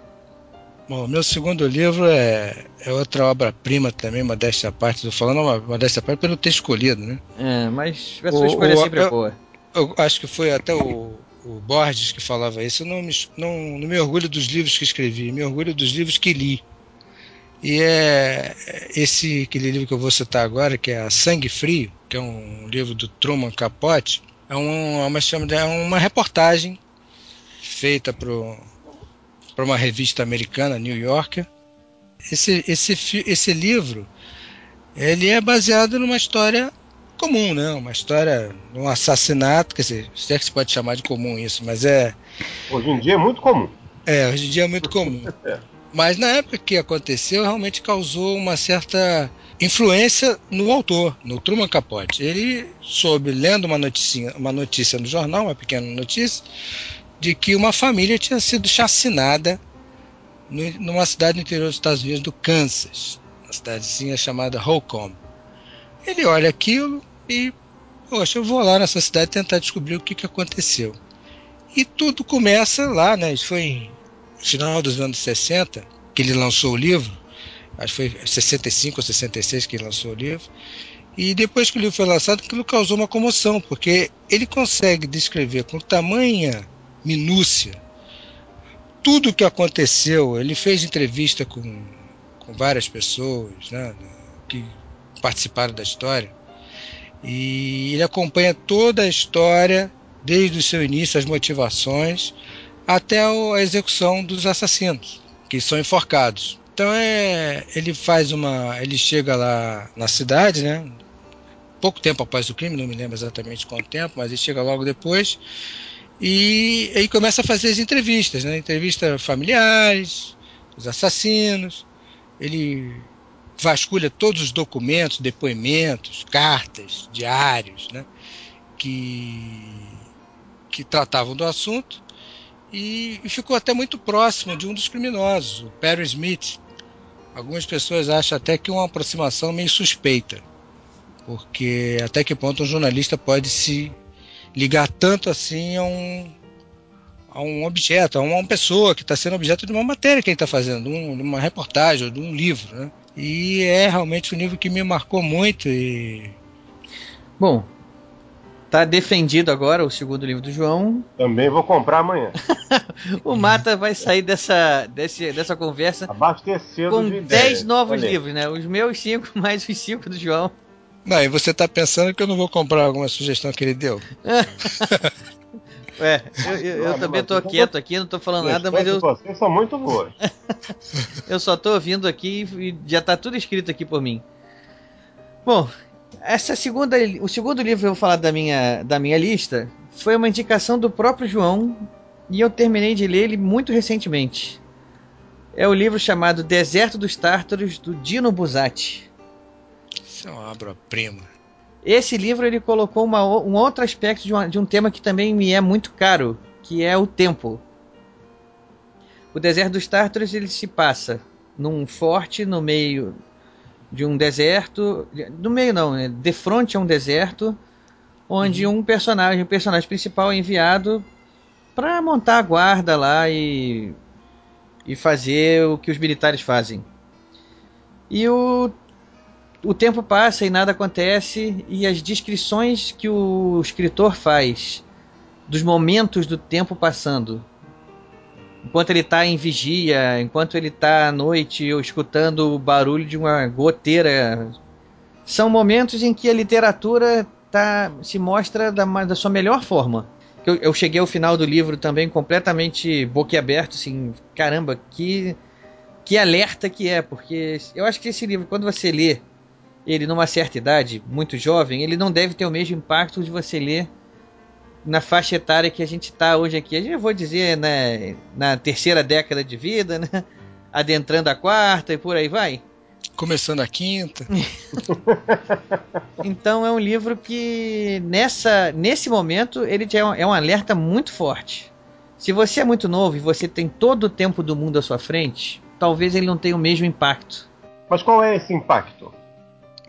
Speaker 6: Bom, meu segundo livro é, é outra obra-prima também, modéstia à parte. Estou falando uma modéstia à parte pelo ter escolhido, né?
Speaker 4: É, mas a sua o, escolha o, sempre é boa.
Speaker 6: Eu acho que foi até o, o Borges que falava isso. Eu não me, não, não me orgulho dos livros que escrevi, me orgulho dos livros que li. E é esse aquele livro que eu vou citar agora, que é a Sangue Frio, que é um livro do Truman Capote, é, um, é uma, é uma reportagem feita para uma revista americana, New Yorker. Esse, esse, esse livro ele é baseado numa história comum, né? Uma história de um assassinato, quer dizer, se é que se pode chamar de comum isso, mas é.
Speaker 5: Hoje em dia é muito comum.
Speaker 6: É, hoje em dia é muito comum. Mas na época que aconteceu, realmente causou uma certa influência no autor, no Truman Capote. Ele soube, lendo uma notícia, uma notícia no jornal, uma pequena notícia, de que uma família tinha sido chacinada numa cidade no interior dos Estados Unidos, do Kansas, uma cidadezinha chamada Holcomb. Ele olha aquilo e, poxa, eu vou lá nessa cidade tentar descobrir o que, que aconteceu. E tudo começa lá, né? Isso foi no final dos anos 60 que ele lançou o livro. Acho que foi 65 ou 66 que ele lançou o livro. E depois que o livro foi lançado, aquilo causou uma comoção, porque ele consegue descrever com tamanha minúcia tudo o que aconteceu. Ele fez entrevista com, com várias pessoas né, que participaram da história. E ele acompanha toda a história desde o seu início, as motivações, até a execução dos assassinos, que são enforcados. Então é, ele faz uma, ele chega lá na cidade, né? Pouco tempo após o crime, não me lembro exatamente quanto tempo, mas ele chega logo depois e aí começa a fazer as entrevistas, né? Entrevistas familiares, os assassinos. Ele vasculha todos os documentos, depoimentos, cartas, diários, né? Que que tratavam do assunto e, ficou até muito próximo de um dos criminosos, o Perry Smith. Algumas pessoas acham até que é uma aproximação meio suspeita, porque até que ponto um jornalista pode se ligar tanto assim a um, a um objeto, a uma pessoa que está sendo objeto de uma matéria que ele está fazendo, de uma reportagem, de um livro. Né? E é realmente um livro que me marcou muito. E...
Speaker 4: Bom, Tá defendido agora o segundo livro do João.
Speaker 5: Também vou comprar amanhã.
Speaker 4: o Mata vai sair dessa, desse, dessa conversa
Speaker 5: Abastecido
Speaker 4: com
Speaker 5: de
Speaker 4: 10 novos
Speaker 5: Olha.
Speaker 4: livros, né? Os meus 5 mais os 5 do João.
Speaker 6: Não, e você tá pensando que eu não vou comprar alguma sugestão que ele deu?
Speaker 4: Ué, eu, eu, eu também tô quieto aqui, não tô falando nada, mas eu,
Speaker 5: Vocês são muito boas.
Speaker 4: eu só tô ouvindo aqui e já tá tudo escrito aqui por mim. Bom, essa segunda, o segundo livro que eu vou falar da minha, da minha lista foi uma indicação do próprio João e eu terminei de ler ele muito recentemente. É o livro chamado Deserto dos Tártaros, do Dino Buzzati.
Speaker 6: Isso é uma obra-prima.
Speaker 4: Esse livro ele colocou uma, um outro aspecto de, uma, de um tema que também me é muito caro, que é o tempo. O Deserto dos Tártaros ele se passa num forte no meio de um deserto, no meio não, né, de frente a um deserto, onde um personagem, o personagem principal é enviado para montar a guarda lá e e fazer o que os militares fazem. E o o tempo passa e nada acontece e as descrições que o escritor faz dos momentos do tempo passando enquanto ele está em vigia, enquanto ele está à noite ou escutando o barulho de uma goteira. São momentos em que a literatura tá, se mostra da, da sua melhor forma. Eu, eu, cheguei ao final do livro também completamente boquiaberto, assim, caramba, que, que alerta que é, porque eu acho que esse livro, quando você lê ele numa certa idade, muito jovem, ele não deve ter o mesmo impacto de você ler na faixa etária que a gente está hoje aqui. Eu vou dizer né, na terceira década de vida, né? adentrando a quarta e por aí vai.
Speaker 6: Começando a quinta.
Speaker 4: então é um livro que nessa nesse momento ele já é um, é um alerta muito forte. Se você é muito novo e você tem todo o tempo do mundo à sua frente, talvez ele não tenha o mesmo impacto.
Speaker 5: Mas qual é esse impacto?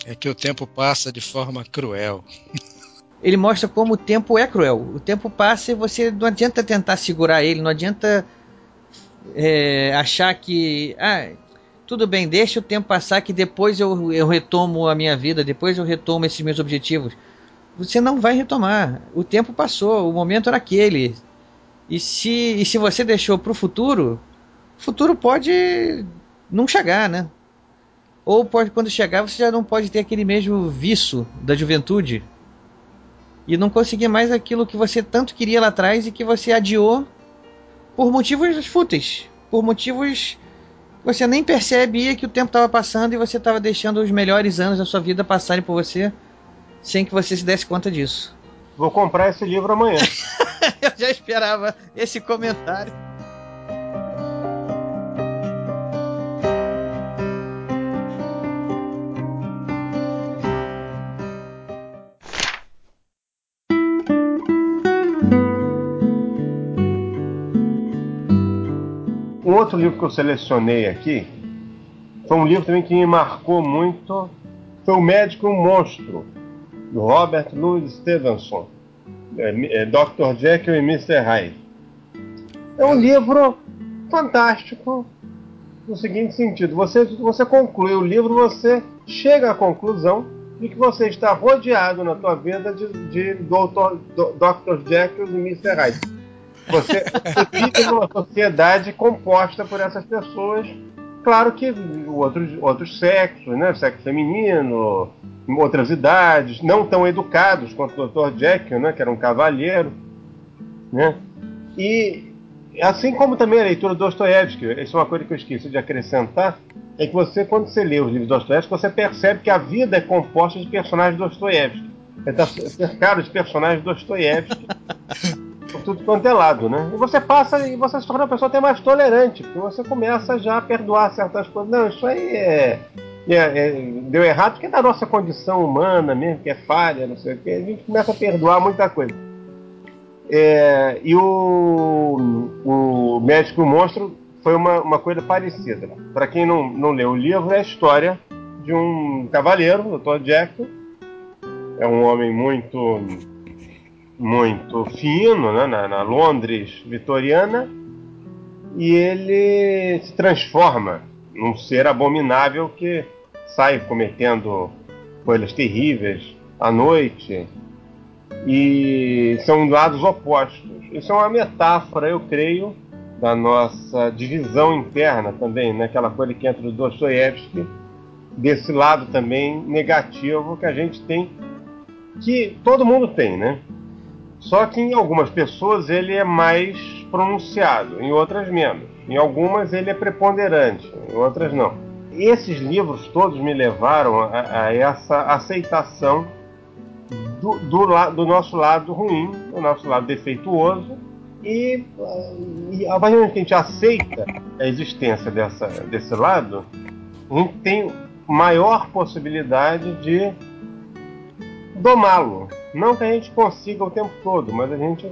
Speaker 6: É que o tempo passa de forma cruel.
Speaker 4: ele mostra como o tempo é cruel. O tempo passa e você não adianta tentar segurar ele, não adianta é, achar que ah, tudo bem, deixa o tempo passar que depois eu, eu retomo a minha vida, depois eu retomo esses meus objetivos. Você não vai retomar. O tempo passou, o momento era aquele. E se, e se você deixou para o futuro, o futuro pode não chegar, né? Ou pode, quando chegar, você já não pode ter aquele mesmo vício da juventude e não conseguir mais aquilo que você tanto queria lá atrás e que você adiou por motivos fúteis, por motivos você nem percebia que o tempo estava passando e você estava deixando os melhores anos da sua vida passarem por você sem que você se desse conta disso.
Speaker 5: Vou comprar esse livro amanhã.
Speaker 4: Eu já esperava esse comentário.
Speaker 5: Outro livro que eu selecionei aqui foi um livro também que me marcou muito. Foi O Médico Monstro, do Robert Louis Stevenson. É, é Dr. Jekyll e Mr. Hyde. É um livro fantástico no seguinte sentido: você, você conclui o livro, você chega à conclusão de que você está rodeado na tua vida de, de Dr. Dr. Jekyll e Mr. Hyde. Você, você vive numa sociedade composta por essas pessoas. Claro que outros, outros sexos, né? Sexo feminino, outras idades, não tão educados quanto o Dr. Jekyll, né? Que era um cavalheiro, né? E assim como também a leitura do Dostoiévski, isso é uma coisa que eu esqueci de acrescentar, é que você, quando você lê os livros do Dostoiévski, você percebe que a vida é composta de personagens do Dostoiévski. Você está cercado de personagens do Dostoiévski por tudo quanto é lado, né? E você passa e você se torna uma pessoa até mais tolerante, porque você começa já a perdoar certas coisas. Não, isso aí é, é, é, deu errado porque é da nossa condição humana mesmo, que é falha, não sei o quê. A gente começa a perdoar muita coisa. É, e o, o Médico Monstro foi uma, uma coisa parecida. Para quem não, não leu o livro, é a história de um cavaleiro, o Dr. Jack. É um homem muito muito fino, né, na, na Londres vitoriana, e ele se transforma num ser abominável que sai cometendo coisas terríveis à noite e são lados opostos. Isso é uma metáfora, eu creio, da nossa divisão interna também, né? coisa que entra do Dostoiévski, desse lado também negativo que a gente tem, que todo mundo tem, né? Só que em algumas pessoas ele é mais pronunciado, em outras menos. Em algumas ele é preponderante, em outras não. Esses livros todos me levaram a, a essa aceitação do, do, do, nosso lado ruim, do nosso lado defeituoso, e, e a partir do que a gente aceita a existência dessa, desse lado, a gente tem maior possibilidade de domá-lo. Não que a gente consiga o tempo todo, mas a gente,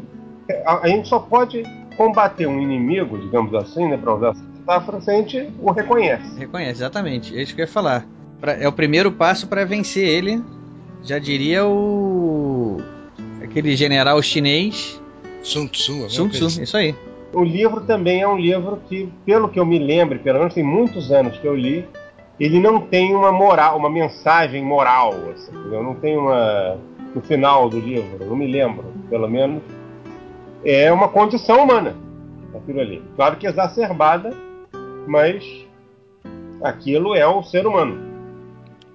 Speaker 5: a, a gente só pode combater um inimigo, digamos assim, né, para usar essa metáfora, se a gente o reconhece.
Speaker 4: Reconhece, exatamente. É isso que eu ia falar. Pra, é o primeiro passo para vencer ele. Já diria o. aquele general chinês.
Speaker 6: Sun Tzu,
Speaker 4: Sun Tzu,
Speaker 6: assim.
Speaker 4: isso aí.
Speaker 5: O livro também é um livro que, pelo que eu me lembro, pelo menos tem muitos anos que eu li, ele não tem uma moral, uma mensagem moral, assim, não tem uma no final do livro, não me lembro, pelo menos, é uma condição humana aquilo ali. Claro que exacerbada, mas aquilo é o ser humano.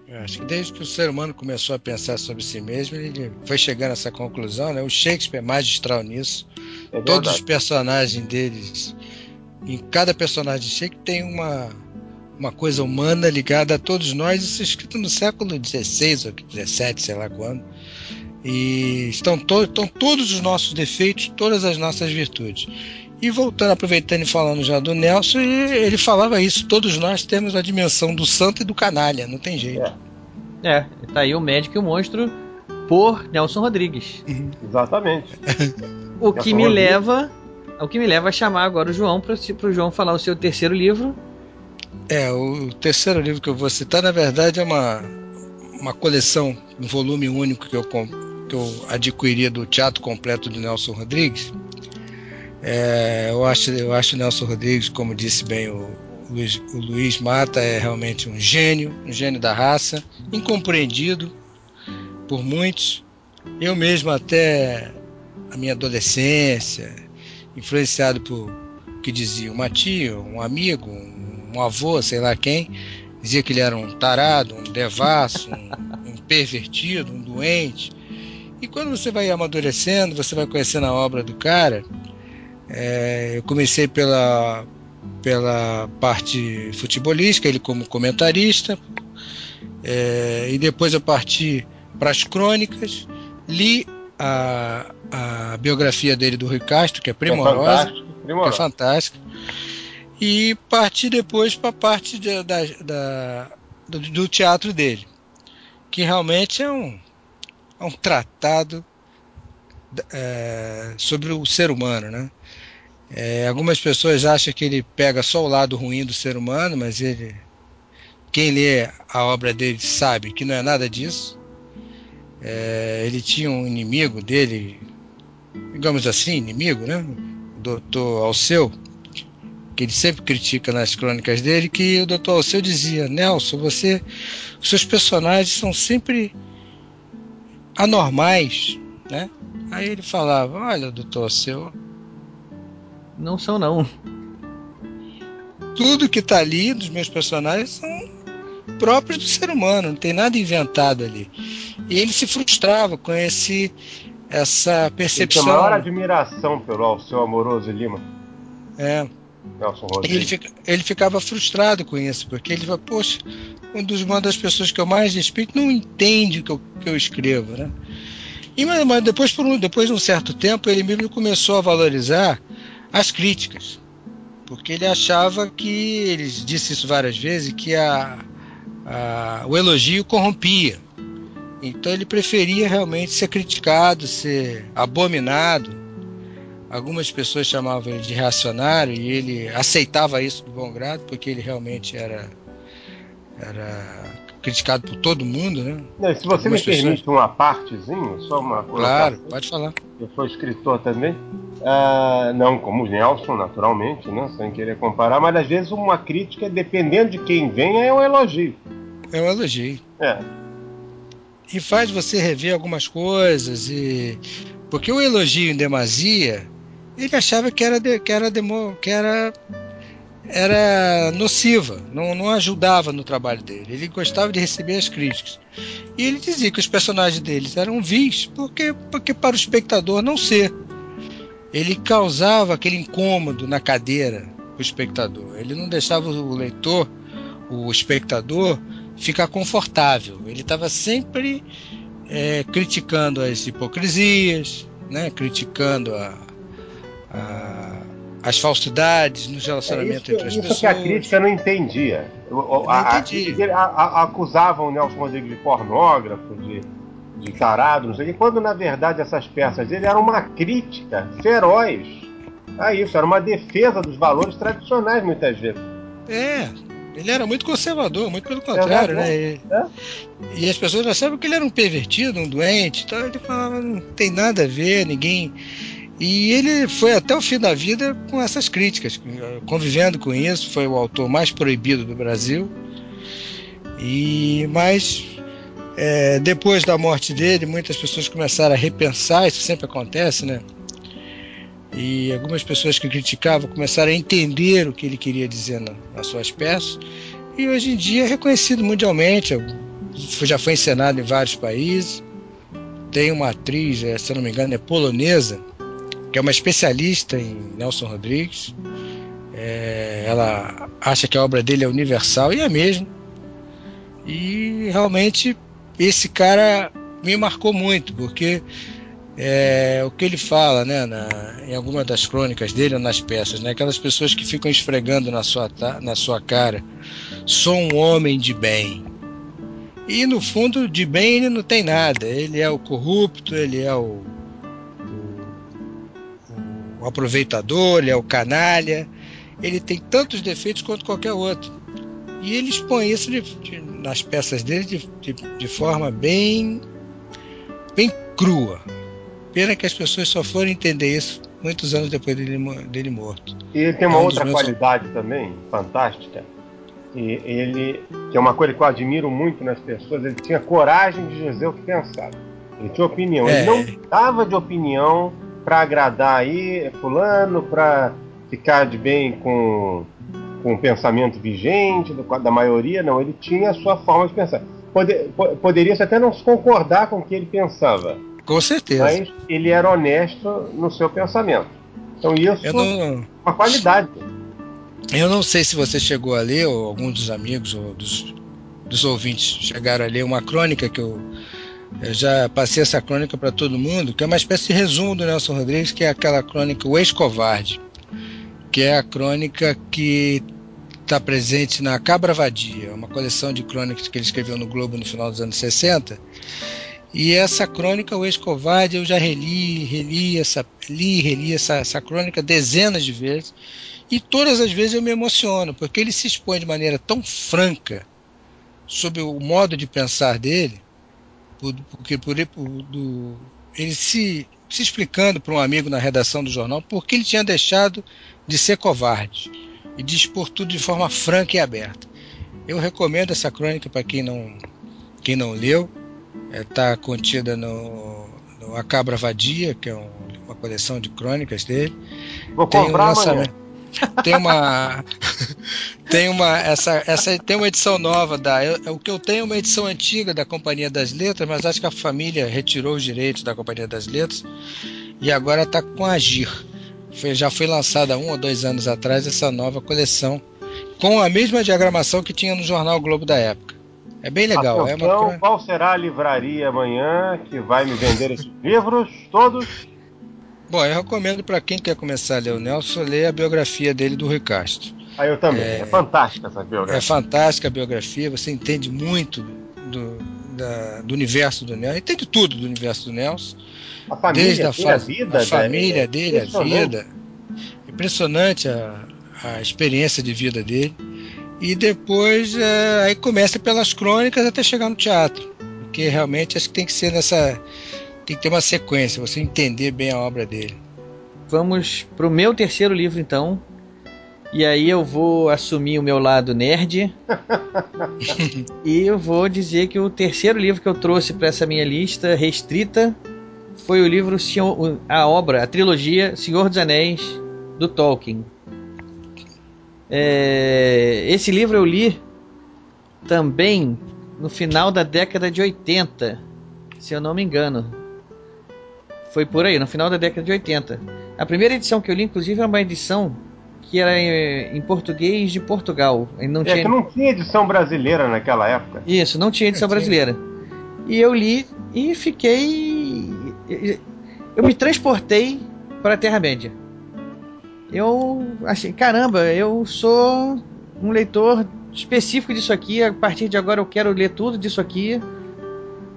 Speaker 6: Eu acho que desde que o ser humano começou a pensar sobre si mesmo, ele foi chegando a essa conclusão, né? O Shakespeare é magistral nisso. É Todos os personagens deles, em cada personagem de Shakespeare tem uma uma coisa humana ligada a todos nós, isso é escrito no século XVI ou XVII, sei lá quando. E estão, to estão todos os nossos defeitos, todas as nossas virtudes. E voltando, aproveitando e falando já do Nelson, ele falava isso: todos nós temos a dimensão do santo e do canalha, não tem jeito.
Speaker 4: É, é tá aí o médico e o monstro por Nelson Rodrigues.
Speaker 5: Uhum. Exatamente.
Speaker 4: o que me leva. O que me leva a chamar agora o João para o João falar o seu terceiro livro,
Speaker 6: é, o terceiro livro que eu vou citar, na verdade, é uma, uma coleção, um volume único que eu, que eu adquiri do Teatro Completo do Nelson Rodrigues. É, eu, acho, eu acho Nelson Rodrigues, como disse bem o, Luiz, o Luiz Mata, é realmente um gênio, um gênio da raça, incompreendido por muitos. Eu mesmo, até a minha adolescência, influenciado por que dizia uma tia, um amigo, um um avô, sei lá quem, dizia que ele era um tarado, um devasso, um, um pervertido, um doente. E quando você vai amadurecendo, você vai conhecendo a obra do cara. É, eu comecei pela, pela parte futebolística, ele como comentarista, é, e depois eu parti para as crônicas, li a, a biografia dele do Rui Castro, que é primorosa, é fantástico, que é fantástica e partir depois para a parte da, da, da do, do, teatro dele, que realmente é um, é um tratado é, sobre o ser humano, né? É, algumas pessoas acham que ele pega só o lado ruim do ser humano, mas ele, quem lê a obra dele sabe que não é nada disso. É, ele tinha um inimigo dele, digamos assim, inimigo, né? Doutor Alceu, que ele sempre critica nas crônicas dele, que o doutor Alceu dizia, Nelson, você, os seus personagens são sempre anormais, né? Aí ele falava, olha, doutor Alceu,
Speaker 4: Não são, não.
Speaker 6: tudo que tá ali dos meus personagens são próprios do ser humano, não tem nada inventado ali. E ele se frustrava com esse essa
Speaker 5: Ele tem
Speaker 6: percepção.
Speaker 5: a maior admiração pelo Alceu Amoroso Lima,
Speaker 6: É, ele, fica- ele ficava frustrado com isso, porque ele fala, poxa, um dos, uma das pessoas que eu mais respeito não entende o que eu, que eu escrevo, né? E, mas, mas depois, por um, depois de um certo tempo, ele mesmo começou a valorizar as críticas. Porque ele achava que, ele disse isso várias vezes, que a, a- o elogio corrompia. Então ele preferia realmente ser criticado, ser abominado. Algumas pessoas chamavam ele de reacionário e ele aceitava isso de bom grado, porque ele realmente era, era criticado por todo mundo, né?
Speaker 5: Não, se você me
Speaker 6: Algumas pessoas-
Speaker 5: permite uma partezinho, só uma
Speaker 6: Claro,
Speaker 5: colocação.
Speaker 6: pode falar.
Speaker 5: Eu sou escritor também. Ah, não como o Nelson, naturalmente, né? sem querer comparar, mas às vezes uma crítica, dependendo de quem vem, é um elogio.
Speaker 6: É um elogio.
Speaker 5: É.
Speaker 6: E faz você rever algumas coisas e porque o elogio em demasia, ele achava que era de- que era demo, que era era nociva, não, não ajudava no trabalho dele. Ele gostava de receber as críticas. E ele dizia que os personagens deles eram vis, porque, porque para o espectador não ser. Ele causava aquele incômodo na cadeira o espectador. Ele não deixava o leitor, o espectador, ficar confortável. Ele estava sempre é, criticando as hipocrisias, né? criticando a, a- as falsidades nos
Speaker 5: É
Speaker 6: relacionamentos
Speaker 5: isso,
Speaker 6: entre as
Speaker 5: isso
Speaker 6: pessoas.
Speaker 5: que a crítica não entendia.
Speaker 6: Não
Speaker 5: a- eles a- a- acusavam o Nelson Rodrigues de pornógrafo, de, de tarado, não sei o quê, quando na verdade essas peças dele eram uma crítica feroz a isso, era uma defesa dos valores tradicionais muitas vezes.
Speaker 6: É, ele era muito conservador, muito pelo contrário, né? E,
Speaker 5: É.
Speaker 6: e as pessoas achavam que ele era um pervertido, um doente, então ele falava, não tem nada a ver, ninguém. E ele foi até o fim da vida com essas críticas, convivendo com isso, foi o autor mais proibido do Brasil. E mas é, depois da morte dele, muitas pessoas começaram a repensar, isso sempre acontece, né? E algumas pessoas que criticavam começaram a entender o que ele queria dizer na- nas suas peças. E hoje em dia é reconhecido mundialmente, já foi encenado em vários países. Tem uma atriz, eh, se não me engano, é polonesa, que é uma especialista em Nelson Rodrigues. É, ela acha que a obra dele é universal e é mesmo. E realmente esse cara me marcou muito, porque é, o que ele fala, né, na, em alguma das crônicas dele ou nas peças, né, aquelas pessoas que ficam esfregando na sua, na sua cara, sou um homem de bem. E no fundo, de bem ele não tem nada. Ele é o corrupto, ele é o, o, aproveitador, ele é o canalha. Ele tem tantos defeitos quanto qualquer outro. E ele expõe isso de- de- nas peças dele de, de, forma bem, bem crua. Pena que as pessoas só foram entender isso muitos anos depois dele, dele morto.
Speaker 5: E ele tem uma
Speaker 6: É um
Speaker 5: outra
Speaker 6: meus-
Speaker 5: qualidade também, fantástica. E ele, que é uma coisa que eu admiro muito nas pessoas, ele tinha coragem de dizer o que pensava. Ele tinha opinião.
Speaker 6: É.
Speaker 5: Ele não dava de opinião para agradar aí fulano, para ficar de bem com, com o pensamento vigente do- da maioria. Não, ele tinha a sua forma de pensar. Pode- po- poderia até não concordar com o que ele pensava,
Speaker 6: Com certeza.
Speaker 5: mas ele era honesto no seu pensamento. Então isso é
Speaker 6: não,
Speaker 5: uma qualidade.
Speaker 6: eu não sei se você chegou a ler, ou algum dos amigos ou dos, dos ouvintes chegaram a ler uma crônica que eu, eu já passei essa crônica para todo mundo, que é uma espécie de resumo do Nelson Rodrigues, que é aquela crônica O Ex-Covarde, que é a crônica que está presente na Cabra Vadia, uma coleção de crônicas que ele escreveu no Globo no final dos anos 60. E essa crônica, o ex-covarde, eu já reli, reli essa, li, reli essa, essa crônica dezenas de vezes. E todas as vezes eu me emociono, porque ele se expõe de maneira tão franca sobre o modo de pensar dele, porque por, por do, ele se, se explicando para um amigo na redação do jornal porque ele tinha deixado de ser covarde e de expor tudo de forma franca e aberta. Eu recomendo essa crônica para quem não, quem não leu. Está é, contida no, no, A Cabra Vadia, que é um, uma coleção de crônicas dele.
Speaker 5: Vou tem comprar um lançamento. Amanhã.
Speaker 6: Tem uma tem uma essa, essa tem uma edição nova da eu, o que eu tenho é uma edição antiga da Companhia das Letras, mas acho que a família retirou os direitos da Companhia das Letras e agora está com a Agir. Foi, já foi lançada um ou dois anos atrás essa nova coleção com a mesma diagramação que tinha no jornal Globo da época. É bem legal.
Speaker 5: Atenção,
Speaker 6: é uma...
Speaker 5: qual será a livraria amanhã que vai me vender esses livros todos?
Speaker 6: Bom, eu recomendo para quem quer começar a ler o Nelson ler a biografia dele do Rui Castro.
Speaker 5: Ah, eu também. É, é fantástica essa biografia.
Speaker 6: É fantástica a biografia, você entende muito do, da, do universo do Nelson, entende tudo do universo do Nelson.
Speaker 5: A família
Speaker 6: desde a,
Speaker 5: dele, a vida,
Speaker 6: a família
Speaker 5: é
Speaker 6: dele, a vida. Impressionante a, a experiência de vida dele. E depois é, aí começa pelas crônicas até chegar no teatro. Porque realmente acho que tem que ser nessa tem que ter uma sequência, você entender bem a obra dele.
Speaker 4: Vamos pro meu terceiro livro então. E aí eu vou assumir o meu lado nerd. e eu vou dizer que o terceiro livro que eu trouxe para essa minha lista restrita foi o livro a obra, a trilogia Senhor dos Anéis do Tolkien. É, esse livro eu li também no final da década de 80, se eu não me engano. Foi por aí, no final da década de 80. A primeira edição que eu li, inclusive, era uma edição que era em, em português de Portugal. Não
Speaker 5: é
Speaker 4: tinha...
Speaker 5: que não tinha edição brasileira naquela época.
Speaker 4: Isso, não tinha edição é, brasileira. E eu li e fiquei. Eu me transportei para a Terra-média. Eu achei, caramba, eu sou um leitor específico disso aqui. A partir de agora eu quero ler tudo disso aqui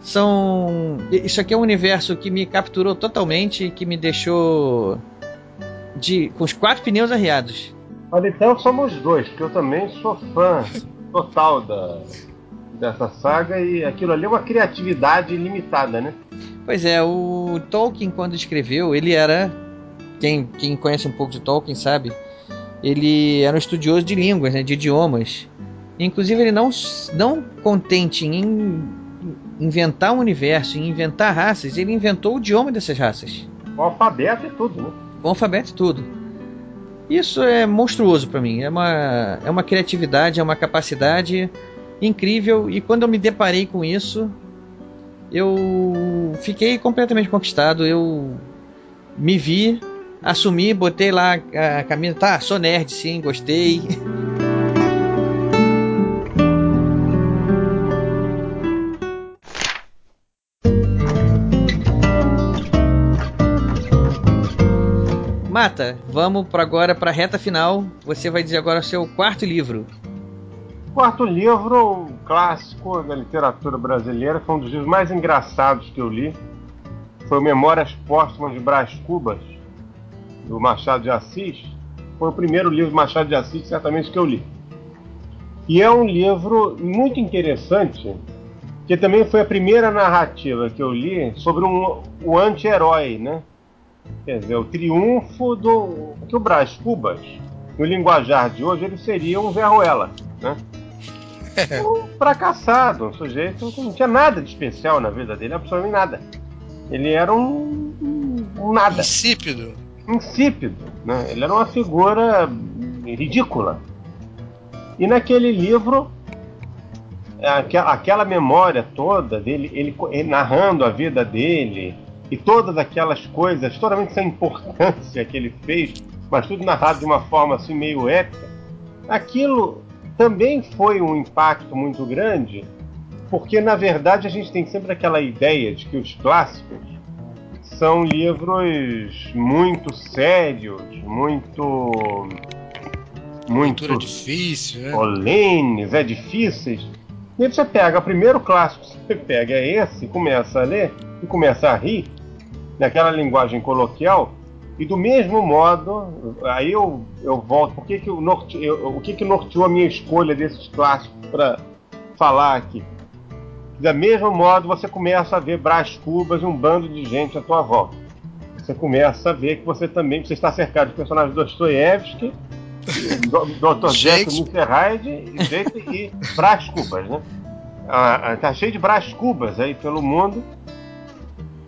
Speaker 4: são. Isso aqui é um universo que me capturou totalmente, que me deixou de com os quatro pneus arriados.
Speaker 5: Olha, então somos dois, porque eu também sou fã total da, dessa saga e aquilo ali é uma criatividade ilimitada, né?
Speaker 4: Pois é, o Tolkien quando escreveu, ele era quem, quem conhece um pouco de Tolkien sabe, ele era um estudioso de línguas, né, de idiomas. Inclusive ele não não contente em inventar um universo e inventar raças, ele inventou o idioma dessas raças.
Speaker 5: O alfabeto e tudo, né?
Speaker 4: O alfabeto e tudo. Isso é monstruoso para mim. É uma, é uma criatividade, é uma capacidade incrível. E quando eu me deparei com isso, eu fiquei completamente conquistado. Eu me vi, assumi, botei lá a camisa. Tá, sou nerd, sim, gostei. Mata, vamos para agora para a reta final. Você vai dizer agora o seu quarto livro.
Speaker 5: Quarto livro, um clássico da literatura brasileira, foi um dos livros mais engraçados que eu li. Foi Memórias Póstumas de Brás Cubas, do Machado de Assis. Foi o primeiro livro do Machado de Assis, certamente, que eu li. E é um livro muito interessante, que também foi a primeira narrativa que eu li sobre um, o anti-herói, né? Quer dizer, o triunfo do. que o Brás Cubas, no linguajar de hoje, ele seria um Verruela, né? um fracassado, um sujeito que não tinha nada de especial na vida dele, absolutamente nada. Ele era um, um nada.
Speaker 6: Insípido.
Speaker 5: Insípido, né? Ele era uma figura ridícula. E naquele livro, aquela memória toda dele, ele, ele narrando a vida dele, e todas aquelas coisas, totalmente sem importância que ele fez, mas tudo narrado de uma forma assim meio épica, aquilo também foi um impacto muito grande, porque na verdade a gente tem sempre aquela ideia de que os clássicos são livros muito sérios, muito muito
Speaker 6: difícil, né?
Speaker 5: solenes, é difíceis. E aí você pega, o primeiro clássico você pega é esse, começa a ler e começa a rir, naquela linguagem coloquial, e do mesmo modo, aí eu, eu volto, por que que o, norte, eu, o que, que norteou a minha escolha desses clássicos para falar aqui? Da mesmo modo, você começa a ver Brás Cubas e um bando de gente à tua volta. Você começa a ver que você também você está cercado de personagens do Dostoiévski, Dr. Jack Mifferheide e, e Brás Cubas, né? Ah, tá cheio de Brás Cubas aí pelo mundo.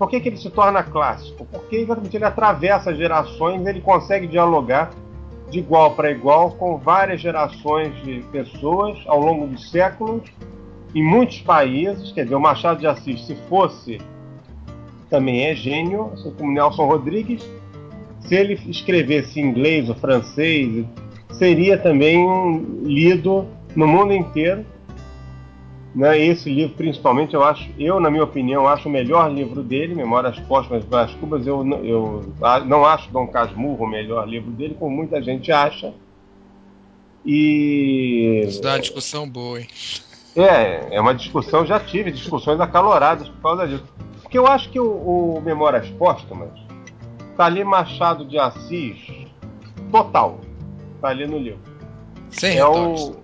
Speaker 5: Por que, que ele se torna clássico? Porque exatamente ele atravessa gerações, ele consegue dialogar de igual para igual com várias gerações de pessoas ao longo dos séculos, em muitos países. Quer dizer, o Machado de Assis, se fosse, também é gênio, assim como Nelson Rodrigues. Se ele escrevesse em inglês ou francês, seria também lido no mundo inteiro. Né? Esse livro, principalmente, eu acho, eu, na minha opinião, acho o melhor livro dele, Memórias Póstumas das Cubas. Eu, eu não acho Dom Casmurro o melhor livro dele, como muita gente acha. E.
Speaker 6: Isso dá uma discussão boa, hein?
Speaker 5: É, é uma discussão, já tive discussões acaloradas por causa disso. Porque eu acho que o, o Memórias Póstumas tá ali Machado de Assis total. Tá ali no livro.
Speaker 6: Sem
Speaker 5: é
Speaker 6: retoques.
Speaker 5: O...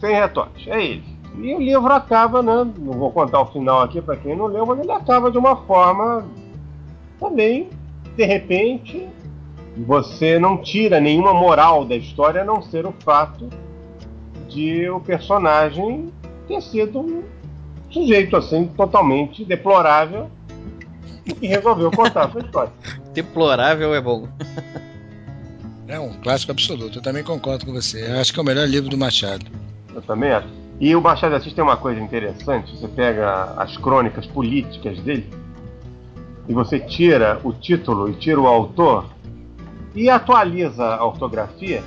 Speaker 5: Sem retoques, é ele. E o livro acaba, né? Não vou contar o final aqui para quem não leu, mas ele acaba de uma forma também, de repente, você não tira nenhuma moral da história a não ser o fato de o personagem ter sido um sujeito assim totalmente deplorável e resolveu contar a sua história.
Speaker 4: Deplorável é bom.
Speaker 6: É um clássico absoluto. Eu também concordo com você. Eu acho que é o melhor livro do Machado.
Speaker 5: Eu também acho. E o Machado de Assis tem uma coisa interessante: você pega as crônicas políticas dele e você tira o título e tira o autor e atualiza a ortografia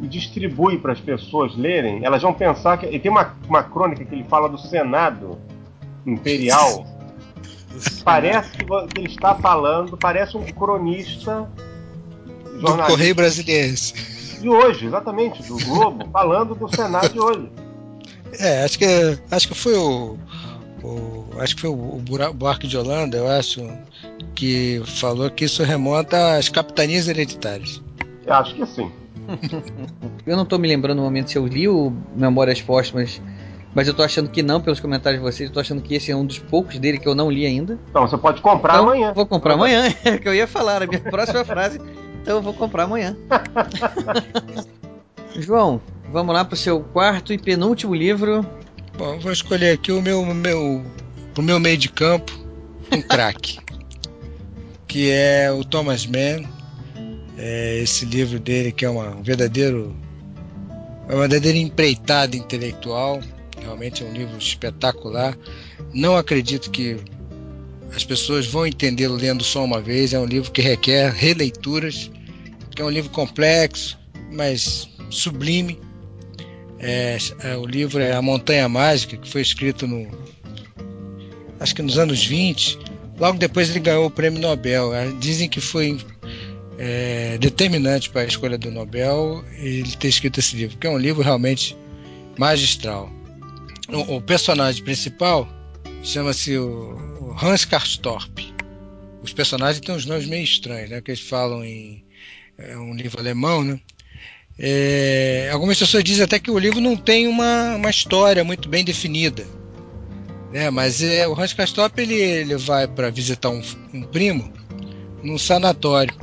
Speaker 5: e distribui para as pessoas lerem, elas vão pensar que. E tem uma, uma crônica que ele fala do Senado Imperial. parece que ele está falando, parece um cronista
Speaker 6: Do Correio Brasileiro.
Speaker 5: de hoje, exatamente, do Globo, falando do Senado de hoje.
Speaker 6: É, acho que, acho que foi o, o acho que foi o, o Bura- Buarque de Holanda, eu acho, que falou que isso remonta às capitanias hereditárias.
Speaker 5: Eu acho que sim.
Speaker 4: Eu não tô me lembrando no momento se eu li o Memórias Póstumas, mas eu tô achando que não, pelos comentários de vocês. Eu tô achando que esse é um dos poucos dele que eu não li ainda.
Speaker 5: Então você pode comprar
Speaker 4: Então,
Speaker 5: amanhã.
Speaker 4: Vou comprar amanhã, é o que eu ia falar, a minha próxima frase. Então eu vou comprar amanhã. João, vamos lá pro seu quarto e penúltimo livro.
Speaker 6: Bom, vou escolher aqui o meu, meu, o meu meio de campo, um craque, que é o Thomas Mann. É esse livro dele que é uma, um verdadeiro, é uma verdadeira empreitada intelectual. Realmente é um livro espetacular. Não acredito que as pessoas vão entendê-lo lendo só uma vez. É um livro que requer releituras, que é um livro complexo, mas sublime. É, é, o livro é A Montanha Mágica, que foi escrito no. acho que nos anos 20. Logo depois ele ganhou o prêmio Nobel. É, Dizem que foi é, determinante para a escolha do Nobel ele ter escrito esse livro, que é um livro realmente magistral. O, o personagem principal chama-se o, o Hans Karstorp. Os personagens têm uns nomes meio estranhos, né? Que eles falam em. É um livro alemão, né? É, algumas pessoas dizem até que o livro não tem uma, uma história muito bem definida. Né? Mas é, o Hans Castorp ele, ele vai para visitar um, um primo num sanatório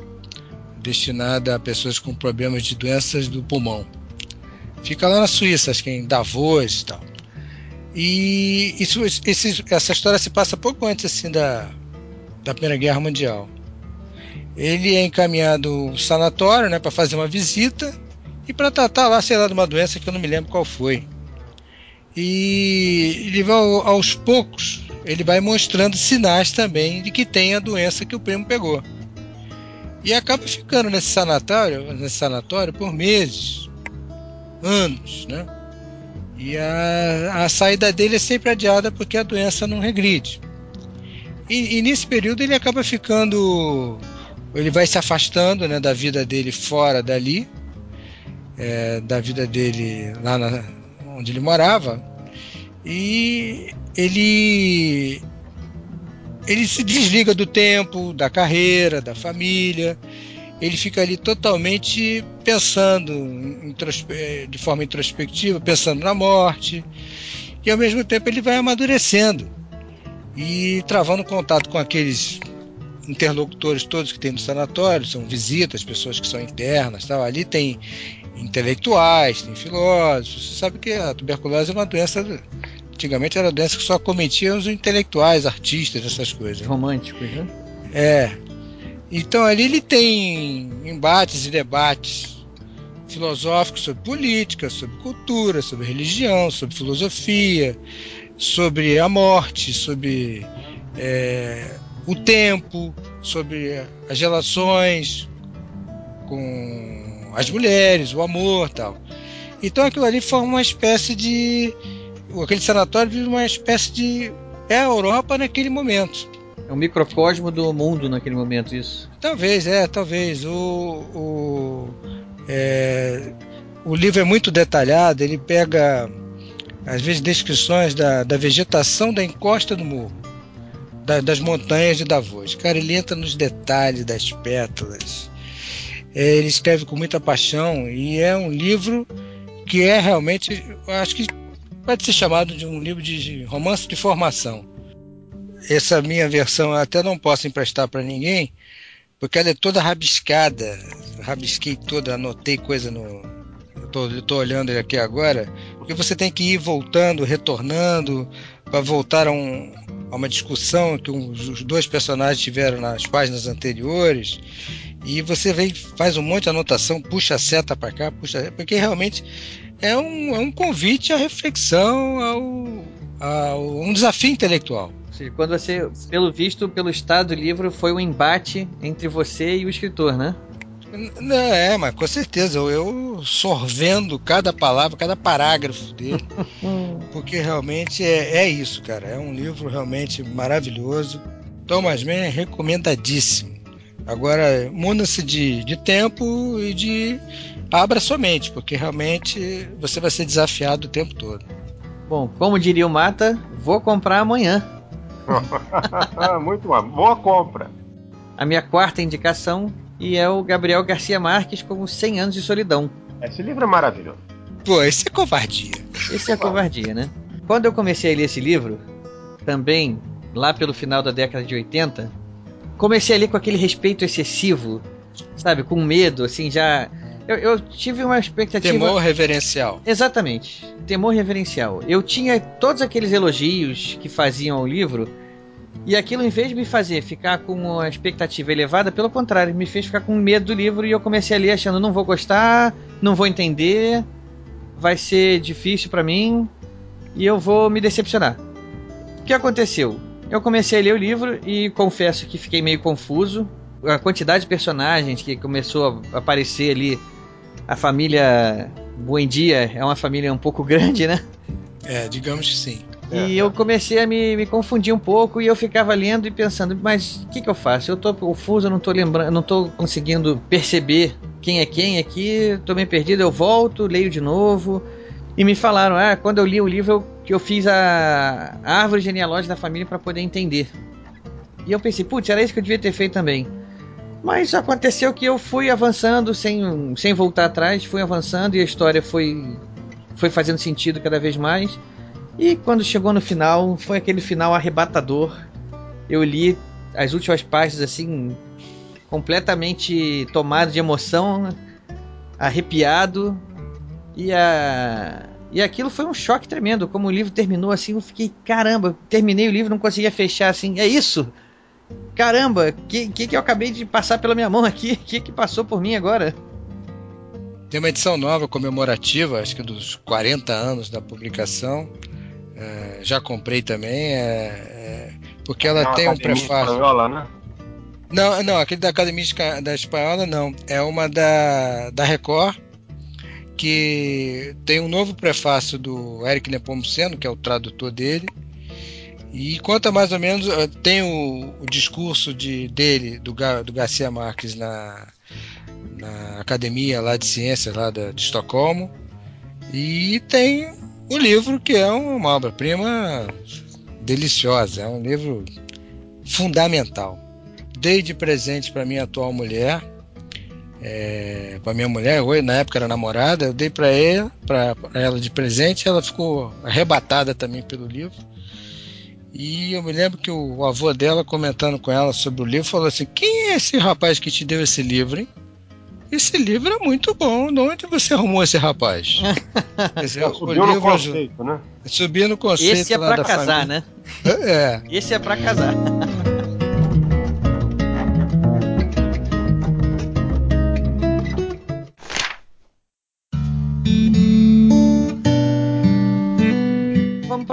Speaker 6: destinado a pessoas com problemas de doenças do pulmão. Fica lá na Suíça, acho que em Davos e tal. E isso, esse, essa história se passa pouco antes assim da, da Primeira Guerra Mundial. Ele é encaminhado ao sanatório né, para fazer uma visita e para tratar lá, sei lá, de uma doença que eu não me lembro qual foi. E ele vai aos poucos, ele vai mostrando sinais também de que tem a doença que o primo pegou. E acaba ficando nesse sanatório, nesse sanatório por meses, anos, né? E a, a saída dele é sempre adiada porque a doença não regride. E, e nesse período ele acaba ficando, ele vai se afastando, né, da vida dele fora dali, é, da vida dele lá na, onde ele morava e ele ele se desliga do tempo, da carreira, da família. Ele fica ali totalmente pensando de forma introspectiva, pensando na morte, e ao mesmo tempo ele vai amadurecendo e travando contato com aqueles interlocutores todos que tem no sanatório, são visitas, pessoas que são internas, tal. ali tem intelectuais, tem filósofos. Você sabe que a tuberculose é uma doença. Antigamente era uma doença que só cometiam os intelectuais, artistas, essas coisas.
Speaker 4: Românticos, né?
Speaker 6: É. Então ali ele tem embates e debates filosóficos sobre política, sobre cultura, sobre religião, sobre filosofia, sobre a morte, sobre é, o tempo, sobre as relações com as mulheres, o amor tal. Então aquilo ali forma uma espécie de. Aquele sanatório vive uma espécie de. É a Europa naquele momento.
Speaker 4: É um microcosmo do mundo naquele momento, isso.
Speaker 6: Talvez, é, talvez. O, o, é, o livro é muito detalhado, ele pega, às vezes, descrições da, da vegetação da encosta do morro da, das montanhas de Davos. Cara, ele entra nos detalhes das pétalas. É, ele escreve com muita paixão e é um livro que é realmente, acho que pode ser chamado de um livro de romance de formação. Essa minha versão eu até não posso emprestar para ninguém, porque ela é toda rabiscada. Rabisquei toda, anotei coisa no. Tô, olhando ele aqui agora, porque você tem que ir voltando, retornando, para voltar a um, a uma discussão que os dois personagens tiveram nas páginas anteriores e você vem faz um monte de anotação, puxa a seta para cá, puxa, porque realmente é um, é um convite à reflexão, ao, ao um desafio intelectual.
Speaker 4: Ou seja, quando você, pelo visto, pelo estado do livro, foi um embate entre você e o escritor, né?
Speaker 6: Não, é, mas com certeza, eu, eu sorvendo cada palavra, cada parágrafo dele, porque realmente é, é isso, cara. É um livro realmente maravilhoso. Thomas Mann é recomendadíssimo. Agora, muna-se de, de tempo e de. Abra sua mente, porque realmente você vai ser desafiado o tempo todo.
Speaker 4: Bom, como diria o Mata, vou comprar amanhã.
Speaker 5: Muito bom. Boa compra.
Speaker 4: A minha quarta indicação e é o Gabriel Garcia Marques com 100 anos de solidão.
Speaker 5: Esse livro é maravilhoso.
Speaker 6: Pô, esse é covardia.
Speaker 4: Esse é covardia, né? Quando eu comecei a ler esse livro, também lá pelo final da década de 80, comecei a ler com aquele respeito excessivo, sabe, com medo, assim, já eu, eu, tive uma expectativa.
Speaker 6: Temor reverencial.
Speaker 4: Exatamente. Temor reverencial. Eu tinha todos aqueles elogios que faziam ao livro e aquilo, em vez de me fazer ficar com uma expectativa elevada, pelo contrário, me fez ficar com medo do livro e eu comecei a ler achando não vou gostar, não vou entender, vai ser difícil para mim e eu vou me decepcionar. O que aconteceu? Eu comecei a ler o livro e confesso que fiquei meio confuso. A quantidade de personagens que começou a aparecer ali, a família Buendia é uma família um pouco grande, né?
Speaker 6: É, digamos que sim.
Speaker 4: E eu comecei a me, me confundir um pouco e eu ficava lendo e pensando, mas o que, que eu faço? Eu tô confuso, eu não tô lembrando, não tô conseguindo perceber quem é quem aqui, tô meio perdido, eu volto, leio de novo. E me falaram, ah, quando eu li o livro, que eu fiz a, a árvore genealógica da família para poder entender. E eu pensei, putz, era isso que eu devia ter feito também. Mas aconteceu que eu fui avançando sem, sem voltar atrás, fui avançando e a história foi, foi fazendo sentido cada vez mais. E quando chegou no final, foi aquele final arrebatador. Eu li as últimas páginas assim, completamente tomado de emoção, arrepiado. E a e aquilo foi um choque tremendo. Como o livro terminou assim, eu fiquei, caramba, terminei o livro, não conseguia fechar assim. É isso? Caramba, o que, que, que eu acabei de passar pela minha mão aqui? O que, que passou por mim agora?
Speaker 6: Tem uma edição nova comemorativa, acho que dos 40 anos da publicação. É, já comprei também, é, é, porque ela não, tem um prefácio. Espanhola, né? Não, não, aquele da Academia da Espanhola não. É uma da, da Record, que tem um novo prefácio do Eric Nepomuceno, que é o tradutor dele. E conta mais ou menos, eh, tem o, o discurso de, dele, do, do Garcia Marques, na, na Academia lá de Ciências lá de Estocolmo. E tem o livro que é uma obra-prima deliciosa, é um livro fundamental. Dei de presente para minha atual mulher, é, para minha mulher, hoje, na época era namorada, eu dei para ela, para ela de presente, ela ficou arrebatada também pelo livro. E eu me lembro que o avô dela, comentando com ela sobre o livro, falou assim: Quem é esse rapaz que te deu esse livro, hein? Esse livro é muito bom. De onde você arrumou esse rapaz?
Speaker 5: Dizer, subiu no conceito, né?
Speaker 6: Subiu no conceito.
Speaker 4: Esse é pra casar,
Speaker 6: família.
Speaker 4: né?
Speaker 6: É.
Speaker 4: Esse é pra casar.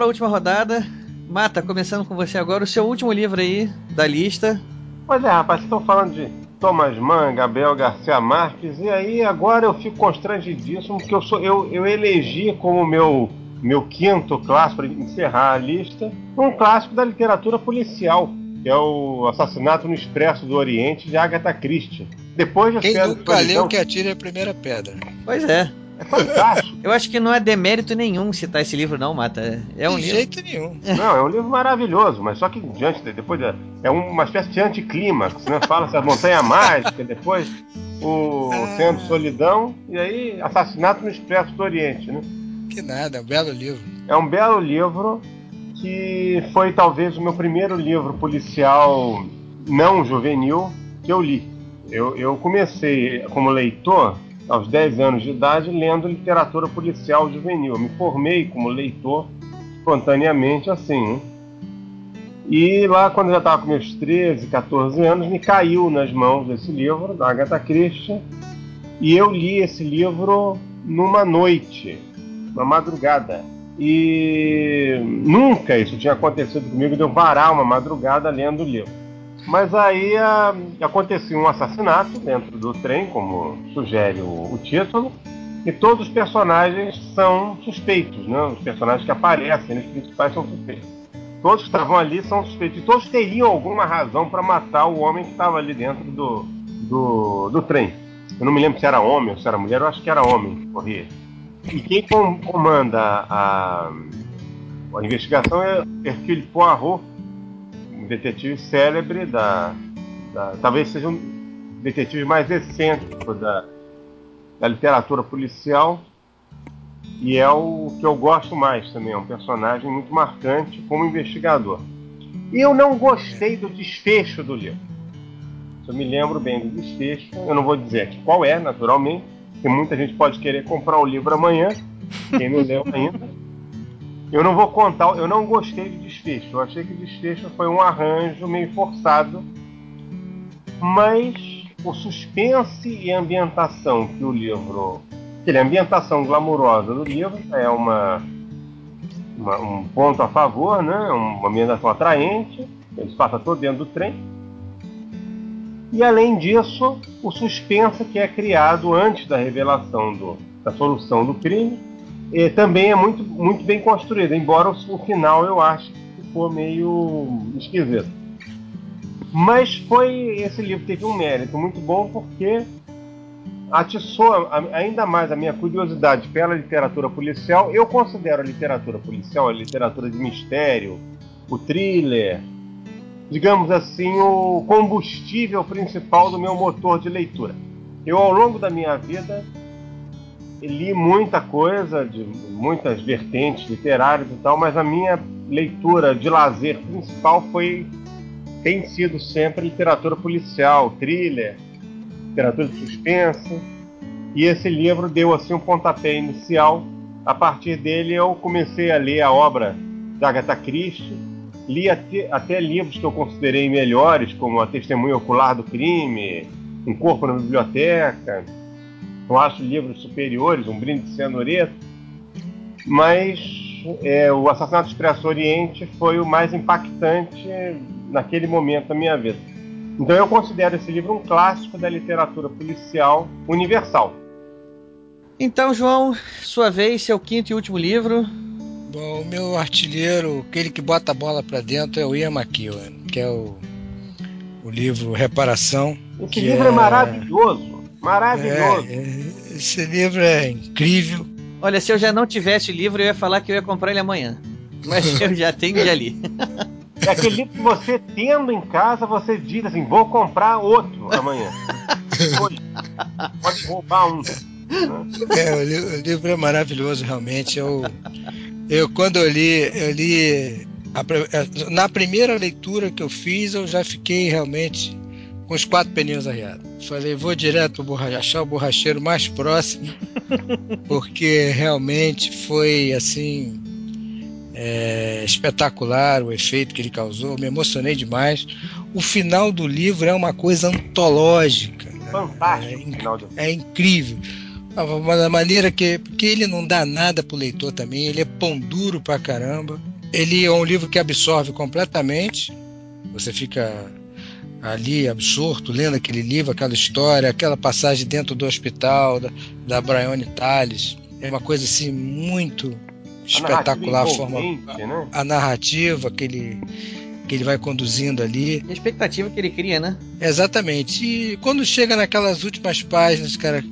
Speaker 4: última rodada. Mata, começando com você agora, o seu último livro aí da lista.
Speaker 5: Pois é, rapaz, vocês estão falando de Thomas Mann, Gabriel Garcia Marques, e aí agora eu fico constrangidíssimo porque eu, sou, eu, eu elegi como meu, meu quinto clássico, para encerrar a lista, um clássico da literatura policial, que é o Assassinato no Expresso do Oriente, de Agatha Christie. Depois de
Speaker 6: Quem nunca leu que atire a primeira pedra.
Speaker 4: Pois é.
Speaker 5: É fantástico.
Speaker 4: Eu acho que não é demérito nenhum citar esse livro, não, Mata. É um
Speaker 6: de
Speaker 4: livro.
Speaker 6: jeito nenhum.
Speaker 5: Não, é um livro maravilhoso, mas só que diante de- depois de- é uma espécie de anticlímax, né? Fala-se a montanha mágica, depois o Oceano de Solidão e aí Assassinato no Expresso do Oriente, né?
Speaker 6: Que nada, é um belo livro.
Speaker 5: É um belo livro que foi talvez o meu primeiro livro policial não juvenil que eu li. Eu, eu comecei como leitor aos 10 anos de idade lendo literatura policial juvenil. Me formei como leitor espontaneamente assim. E lá, quando eu já estava com meus 13, 14 anos, me caiu nas mãos esse livro, da Agatha Christie, e eu li esse livro numa noite, uma madrugada. E nunca isso tinha acontecido comigo de eu varar uma madrugada lendo o livro. Mas aí ah, acontecia um assassinato dentro do trem, como sugere o, o título, e todos os personagens são suspeitos, né? Os personagens que aparecem, os principais são suspeitos. Todos que estavam ali são suspeitos. E todos teriam alguma razão para matar o homem que estava ali dentro do, do, do trem. Eu não me lembro se era homem ou se era mulher, eu acho que era homem que corria. E quem com- comanda a, a investigação é Hercule Poirot, um detetive célebre da, da- talvez seja um detetive mais excêntrico da, da literatura policial e é o que eu gosto mais também, é um personagem muito marcante como investigador. E eu não gostei do desfecho do livro. Eu me lembro bem do desfecho, eu não vou dizer qual é, naturalmente, porque muita gente pode querer comprar o livro amanhã, quem não leu ainda. Eu não vou contar, eu não gostei do desfecho. Eu achei que o desfecho foi um arranjo meio forçado, mas o suspense e a ambientação que o livro, que a ambientação glamurosa do livro é uma, uma- um ponto a favor, né? Uma ambientação atraente. Ele passa todo dentro do trem. E além disso, o suspense que é criado antes da revelação do- da solução do crime também é muito, muito bem construído, embora o, final eu acho que ficou meio esquisito. Mas foi esse livro teve um mérito muito bom porque atiçou ainda mais a minha curiosidade pela literatura policial. Eu considero a literatura policial a literatura de mistério, o thriller, digamos assim, o combustível principal do meu motor de leitura. Eu, ao longo da minha vida, li muita coisa, de muitas vertentes literárias e tal, mas a minha leitura de lazer principal foi tem sido sempre literatura policial, thriller, literatura de suspense. E esse livro deu assim um pontapé inicial. A partir dele eu comecei a ler a obra da Agatha Christie, li até, até livros que eu considerei melhores, como A Testemunha Ocular do Crime, Um Corpo na Biblioteca. Eu acho livros superiores, Um Brinde de Cianureto. Mas é, o Assassinato Expresso Oriente foi o mais impactante naquele momento da minha vida. Então eu considero esse livro um clássico da literatura policial universal.
Speaker 4: Então, João, sua vez, seu quinto e último livro.
Speaker 6: Bom, o meu artilheiro, aquele que bota a bola pra dentro, é o Ian McEwan, que é o, o livro Reparação.
Speaker 5: Esse
Speaker 6: que
Speaker 5: livro é, maravilhoso, maravilhoso.
Speaker 6: É, é, esse livro é incrível.
Speaker 4: Olha, se eu já não tivesse o livro, eu ia falar que eu ia comprar ele amanhã. Mas eu já tenho já ali.
Speaker 5: É aquele livro que você tendo em casa, você diz assim, vou comprar outro amanhã. Pode roubar um.
Speaker 6: É, o, li- o livro é maravilhoso, realmente. Eu, eu quando eu li, eu li a- na primeira leitura que eu fiz, eu já fiquei realmente com os quatro pneus arriados. Falei, vou direto pro borra- achar o borracheiro mais próximo, porque realmente foi assim é, espetacular o efeito que ele causou. Me emocionei demais. O final do livro é uma coisa antológica. né?
Speaker 5: Fantástico.
Speaker 6: É inc-
Speaker 5: final de-
Speaker 6: é incrível. Da maneira que. Porque ele não dá nada pro leitor também, ele é pão duro pra caramba. Ele é um livro que absorve completamente. Você fica ali absorto, lendo aquele livro, aquela história, aquela passagem dentro do hospital da, da Brione Tales. É uma coisa assim muito espetacular a forma,
Speaker 5: né?
Speaker 6: a narrativa que ele, que ele vai conduzindo ali.
Speaker 4: A expectativa que ele cria, né?
Speaker 6: Exatamente. E quando chega naquelas últimas páginas, cara,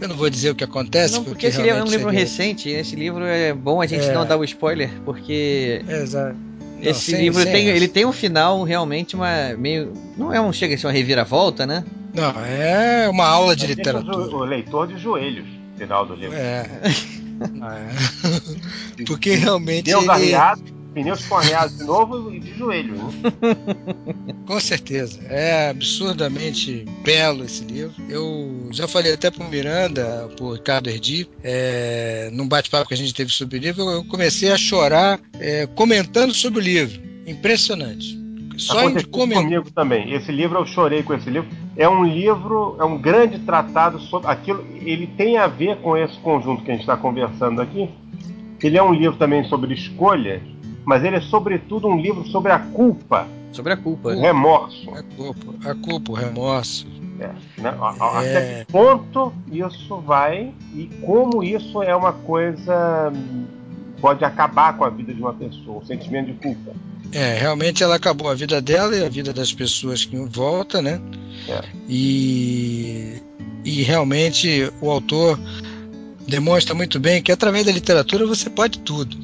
Speaker 6: eu não vou dizer o que acontece,
Speaker 4: Não, porque esse livro é um livro
Speaker 6: seria-
Speaker 4: recente. Esse livro é bom a gente
Speaker 6: É.
Speaker 4: não dar o spoiler, porque
Speaker 6: Exato. Não,
Speaker 4: esse
Speaker 6: sem-
Speaker 4: livro
Speaker 6: sem
Speaker 4: tem,
Speaker 6: essa.
Speaker 4: ele tem um final realmente uma meio. Não é um chega a ser uma reviravolta, né?
Speaker 6: Não, é uma aula de literatura.
Speaker 5: o, o leitor de joelhos, final do livro.
Speaker 6: É. É. Porque realmente
Speaker 5: Pneus
Speaker 6: ele,
Speaker 5: pneus arriados de novo e de joelhos. Né?
Speaker 6: com certeza, é absurdamente belo esse livro. Eu já falei até pro Miranda, pro Ricardo Erdi, é, num bate-papo que a gente teve sobre o livro, eu comecei a chorar é, comentando sobre o livro. Impressionante. Só em
Speaker 5: Aconteceu
Speaker 6: comentar.
Speaker 5: comigo também. Esse livro, eu chorei com esse livro. É um livro, é um grande tratado sobre aquilo. Ele tem a ver com esse conjunto que a gente está conversando aqui. Ele é um livro também sobre escolhas, mas ele é sobretudo um livro sobre a culpa,
Speaker 4: Sobre a culpa.
Speaker 5: o remorso.
Speaker 6: A culpa, a culpa, o remorso.
Speaker 5: É, né? A-
Speaker 6: É.
Speaker 5: Até que ponto isso vai e como isso é uma coisa pode acabar com a vida de uma pessoa, o sentimento de culpa.
Speaker 6: É, realmente ela acabou a vida dela e a vida das pessoas que em volta, né?
Speaker 5: É.
Speaker 6: E, e realmente o autor demonstra muito bem que através da literatura você pode tudo.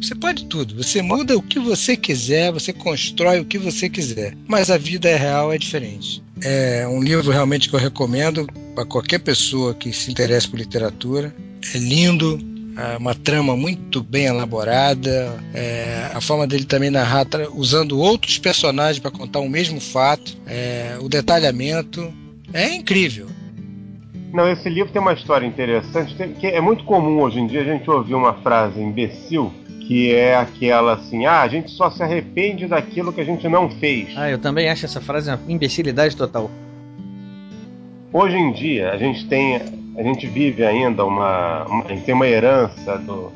Speaker 6: Você pode tudo. Você muda o que você quiser, você constrói o que você quiser. Mas a vida real é diferente. É um livro realmente que eu recomendo para qualquer pessoa que se interesse por literatura. É lindo, é uma trama muito bem elaborada, é, a forma dele também narrar usando outros personagens para contar o mesmo fato, é, o detalhamento é incrível.
Speaker 5: Não, esse livro tem uma história interessante, que é muito comum hoje em dia a gente ouvir uma frase imbecil, que é aquela assim, ah, a gente só se arrepende daquilo que a gente não fez.
Speaker 4: Ah, eu também acho essa frase uma imbecilidade total.
Speaker 5: Hoje em dia a gente tem, a gente vive ainda uma, uma- a gente tem uma herança do,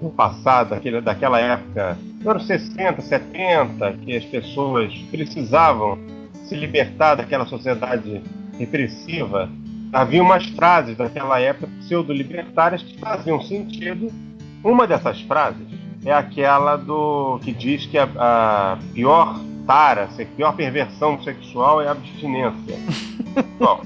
Speaker 5: do passado, daquele, daquela época, anos 60, 70, que as pessoas precisavam se libertar daquela sociedade repressiva. Havia umas frases daquela época pseudo-libertárias que faziam sentido. Uma dessas frases é aquela do que diz que a, a pior tara, a pior perversão sexual é a abstinência. Bom,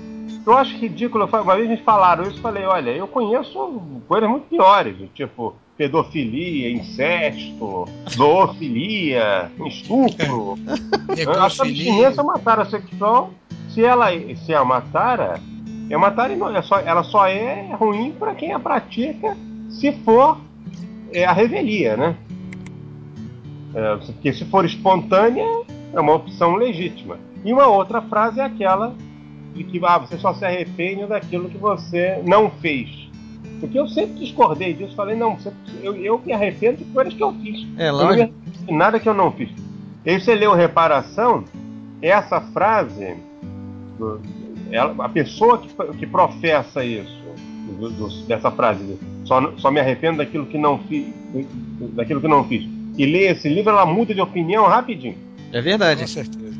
Speaker 5: eu acho ridículo. Uma vez me falaram isso, eu falei, olha, eu conheço coisas muito piores, tipo pedofilia, incesto, zoofilia, estupro. A abstinência é uma tara sexual. Se ela se é uma tara, é uma tara e não, é só, ela só é ruim para quem a pratica se for é, a revelia, né? É, porque se for espontânea, é uma opção legítima. E uma outra frase é aquela de que ah, você só se arrepende daquilo que você não fez. Porque eu sempre discordei disso, falei, não, eu, eu me arrependo de coisas que eu fiz.
Speaker 4: É,
Speaker 5: Eu não arrependo de nada que eu não fiz. E aí você leu Reparação, essa frase, ela- a pessoa que, que professa isso, dessa frase, só, só me arrependo daquilo que não fiz, daquilo que não fiz, e lê esse livro, ela muda de opinião rapidinho.
Speaker 4: É verdade.
Speaker 6: Com certeza.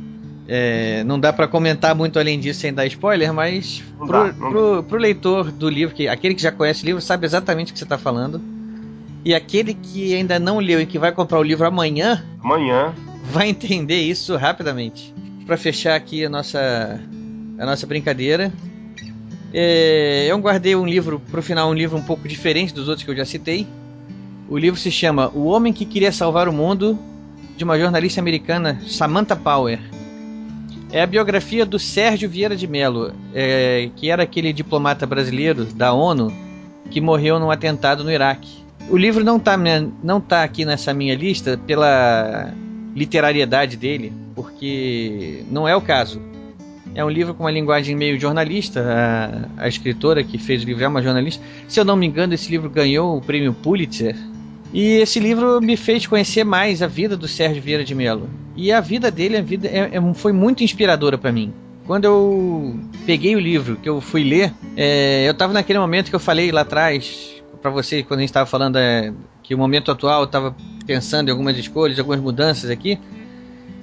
Speaker 4: É, não dá pra comentar muito além disso sem dar spoiler, mas
Speaker 5: Não
Speaker 4: pro,
Speaker 5: dá,
Speaker 4: pro- pro leitor do livro, que aquele que já conhece o livro sabe exatamente o que você tá falando. E aquele que ainda não leu e que vai comprar o livro amanhã
Speaker 5: Amanhã,
Speaker 4: vai entender isso rapidamente. Pra fechar aqui a nossa a nossa brincadeira, É, eu guardei um livro, pro final, um livro um pouco diferente dos outros que eu já citei. O livro se chama O Homem que Queria Salvar o Mundo, de uma jornalista americana, Samantha Power. É a biografia do Sérgio Vieira de Mello, é, que era aquele diplomata brasileiro da ONU que morreu num atentado no Iraque. O livro não está não tá aqui nessa minha lista pela literariedade dele, porque não é o caso. É um livro com uma linguagem meio jornalista. A, a, escritora que fez o livro é uma jornalista. Se eu não me engano, esse livro ganhou o prêmio Pulitzer. E esse livro me fez conhecer mais a vida do Sérgio Vieira de Mello. E a vida dele a vida é, é, foi muito inspiradora para mim. Quando eu peguei o livro, que eu fui ler, é, eu estava naquele momento que eu falei lá atrás para você, quando a gente estava falando é, que o momento atual eu estava pensando em algumas escolhas, algumas mudanças aqui.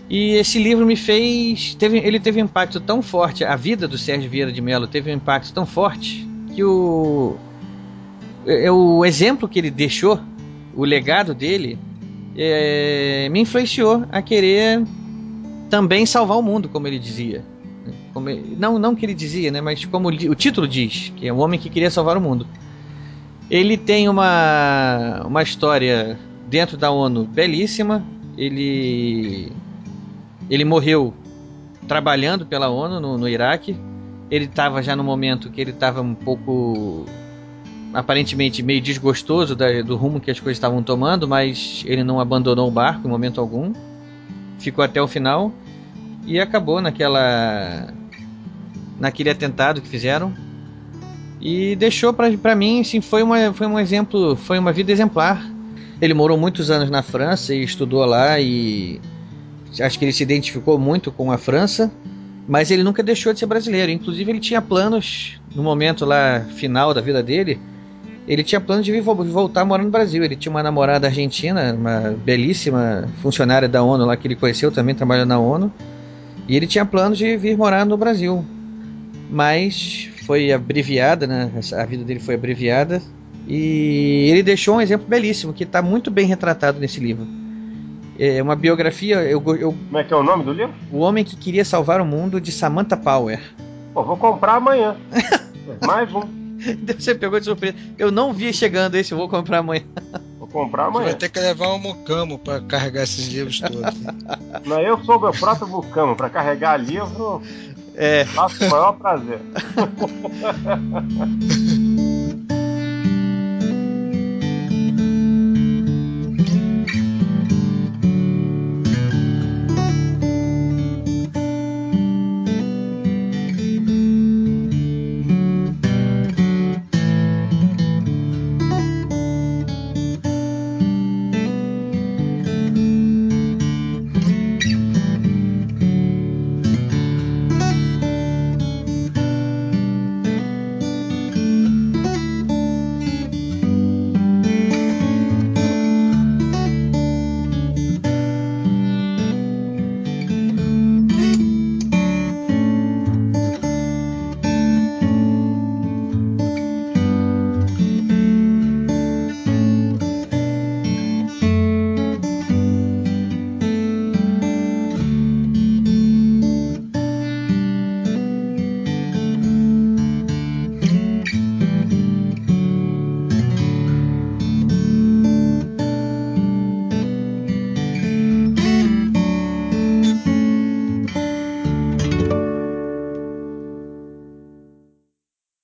Speaker 4: E esse livro me fez. Teve, ele teve um impacto tão forte, a vida do Sérgio Vieira de Mello teve um impacto tão forte que o. É, o exemplo que ele deixou, o legado dele, é, me influenciou a querer também salvar o mundo, como ele dizia. Como não, não que ele dizia, né, mas como o título diz, que é um homem que queria salvar o mundo. Ele tem uma, uma história dentro da ONU belíssima. Ele ele morreu trabalhando pela ONU no, no Iraque. Ele estava já no momento que ele estava um pouco aparentemente meio desgostoso da, do rumo que as coisas estavam tomando, mas ele não abandonou o barco em momento algum. Ficou até o final e acabou naquela naquele atentado que fizeram e deixou para mim assim foi uma foi um exemplo foi uma vida exemplar ele morou muitos anos na França e estudou lá e acho que ele se identificou muito com a França, mas ele nunca deixou de ser brasileiro. Inclusive, ele tinha planos, no momento lá final da vida dele, ele tinha planos de vir, voltar a morar no Brasil. Ele tinha uma namorada argentina, uma belíssima funcionária da ONU lá que ele conheceu, também trabalhando na ONU. E ele tinha planos de vir morar no Brasil. Mas foi abreviada, né? A vida dele foi abreviada. E ele deixou um exemplo belíssimo que está muito bem retratado nesse livro. É uma biografia. Eu, eu,
Speaker 5: Como é que é o nome do livro?
Speaker 4: O Homem que Queria Salvar o Mundo, de Samantha Power.
Speaker 5: Pô, vou comprar amanhã. Mais um.
Speaker 4: Você pegou de surpresa. Eu não vi chegando esse, eu vou comprar amanhã.
Speaker 5: Vou comprar amanhã.
Speaker 6: Você vai ter que levar um mucamo para carregar esses livros todos.
Speaker 5: Não, eu sou meu próprio mucamo. Para carregar livro,
Speaker 4: é.
Speaker 5: faço o maior prazer.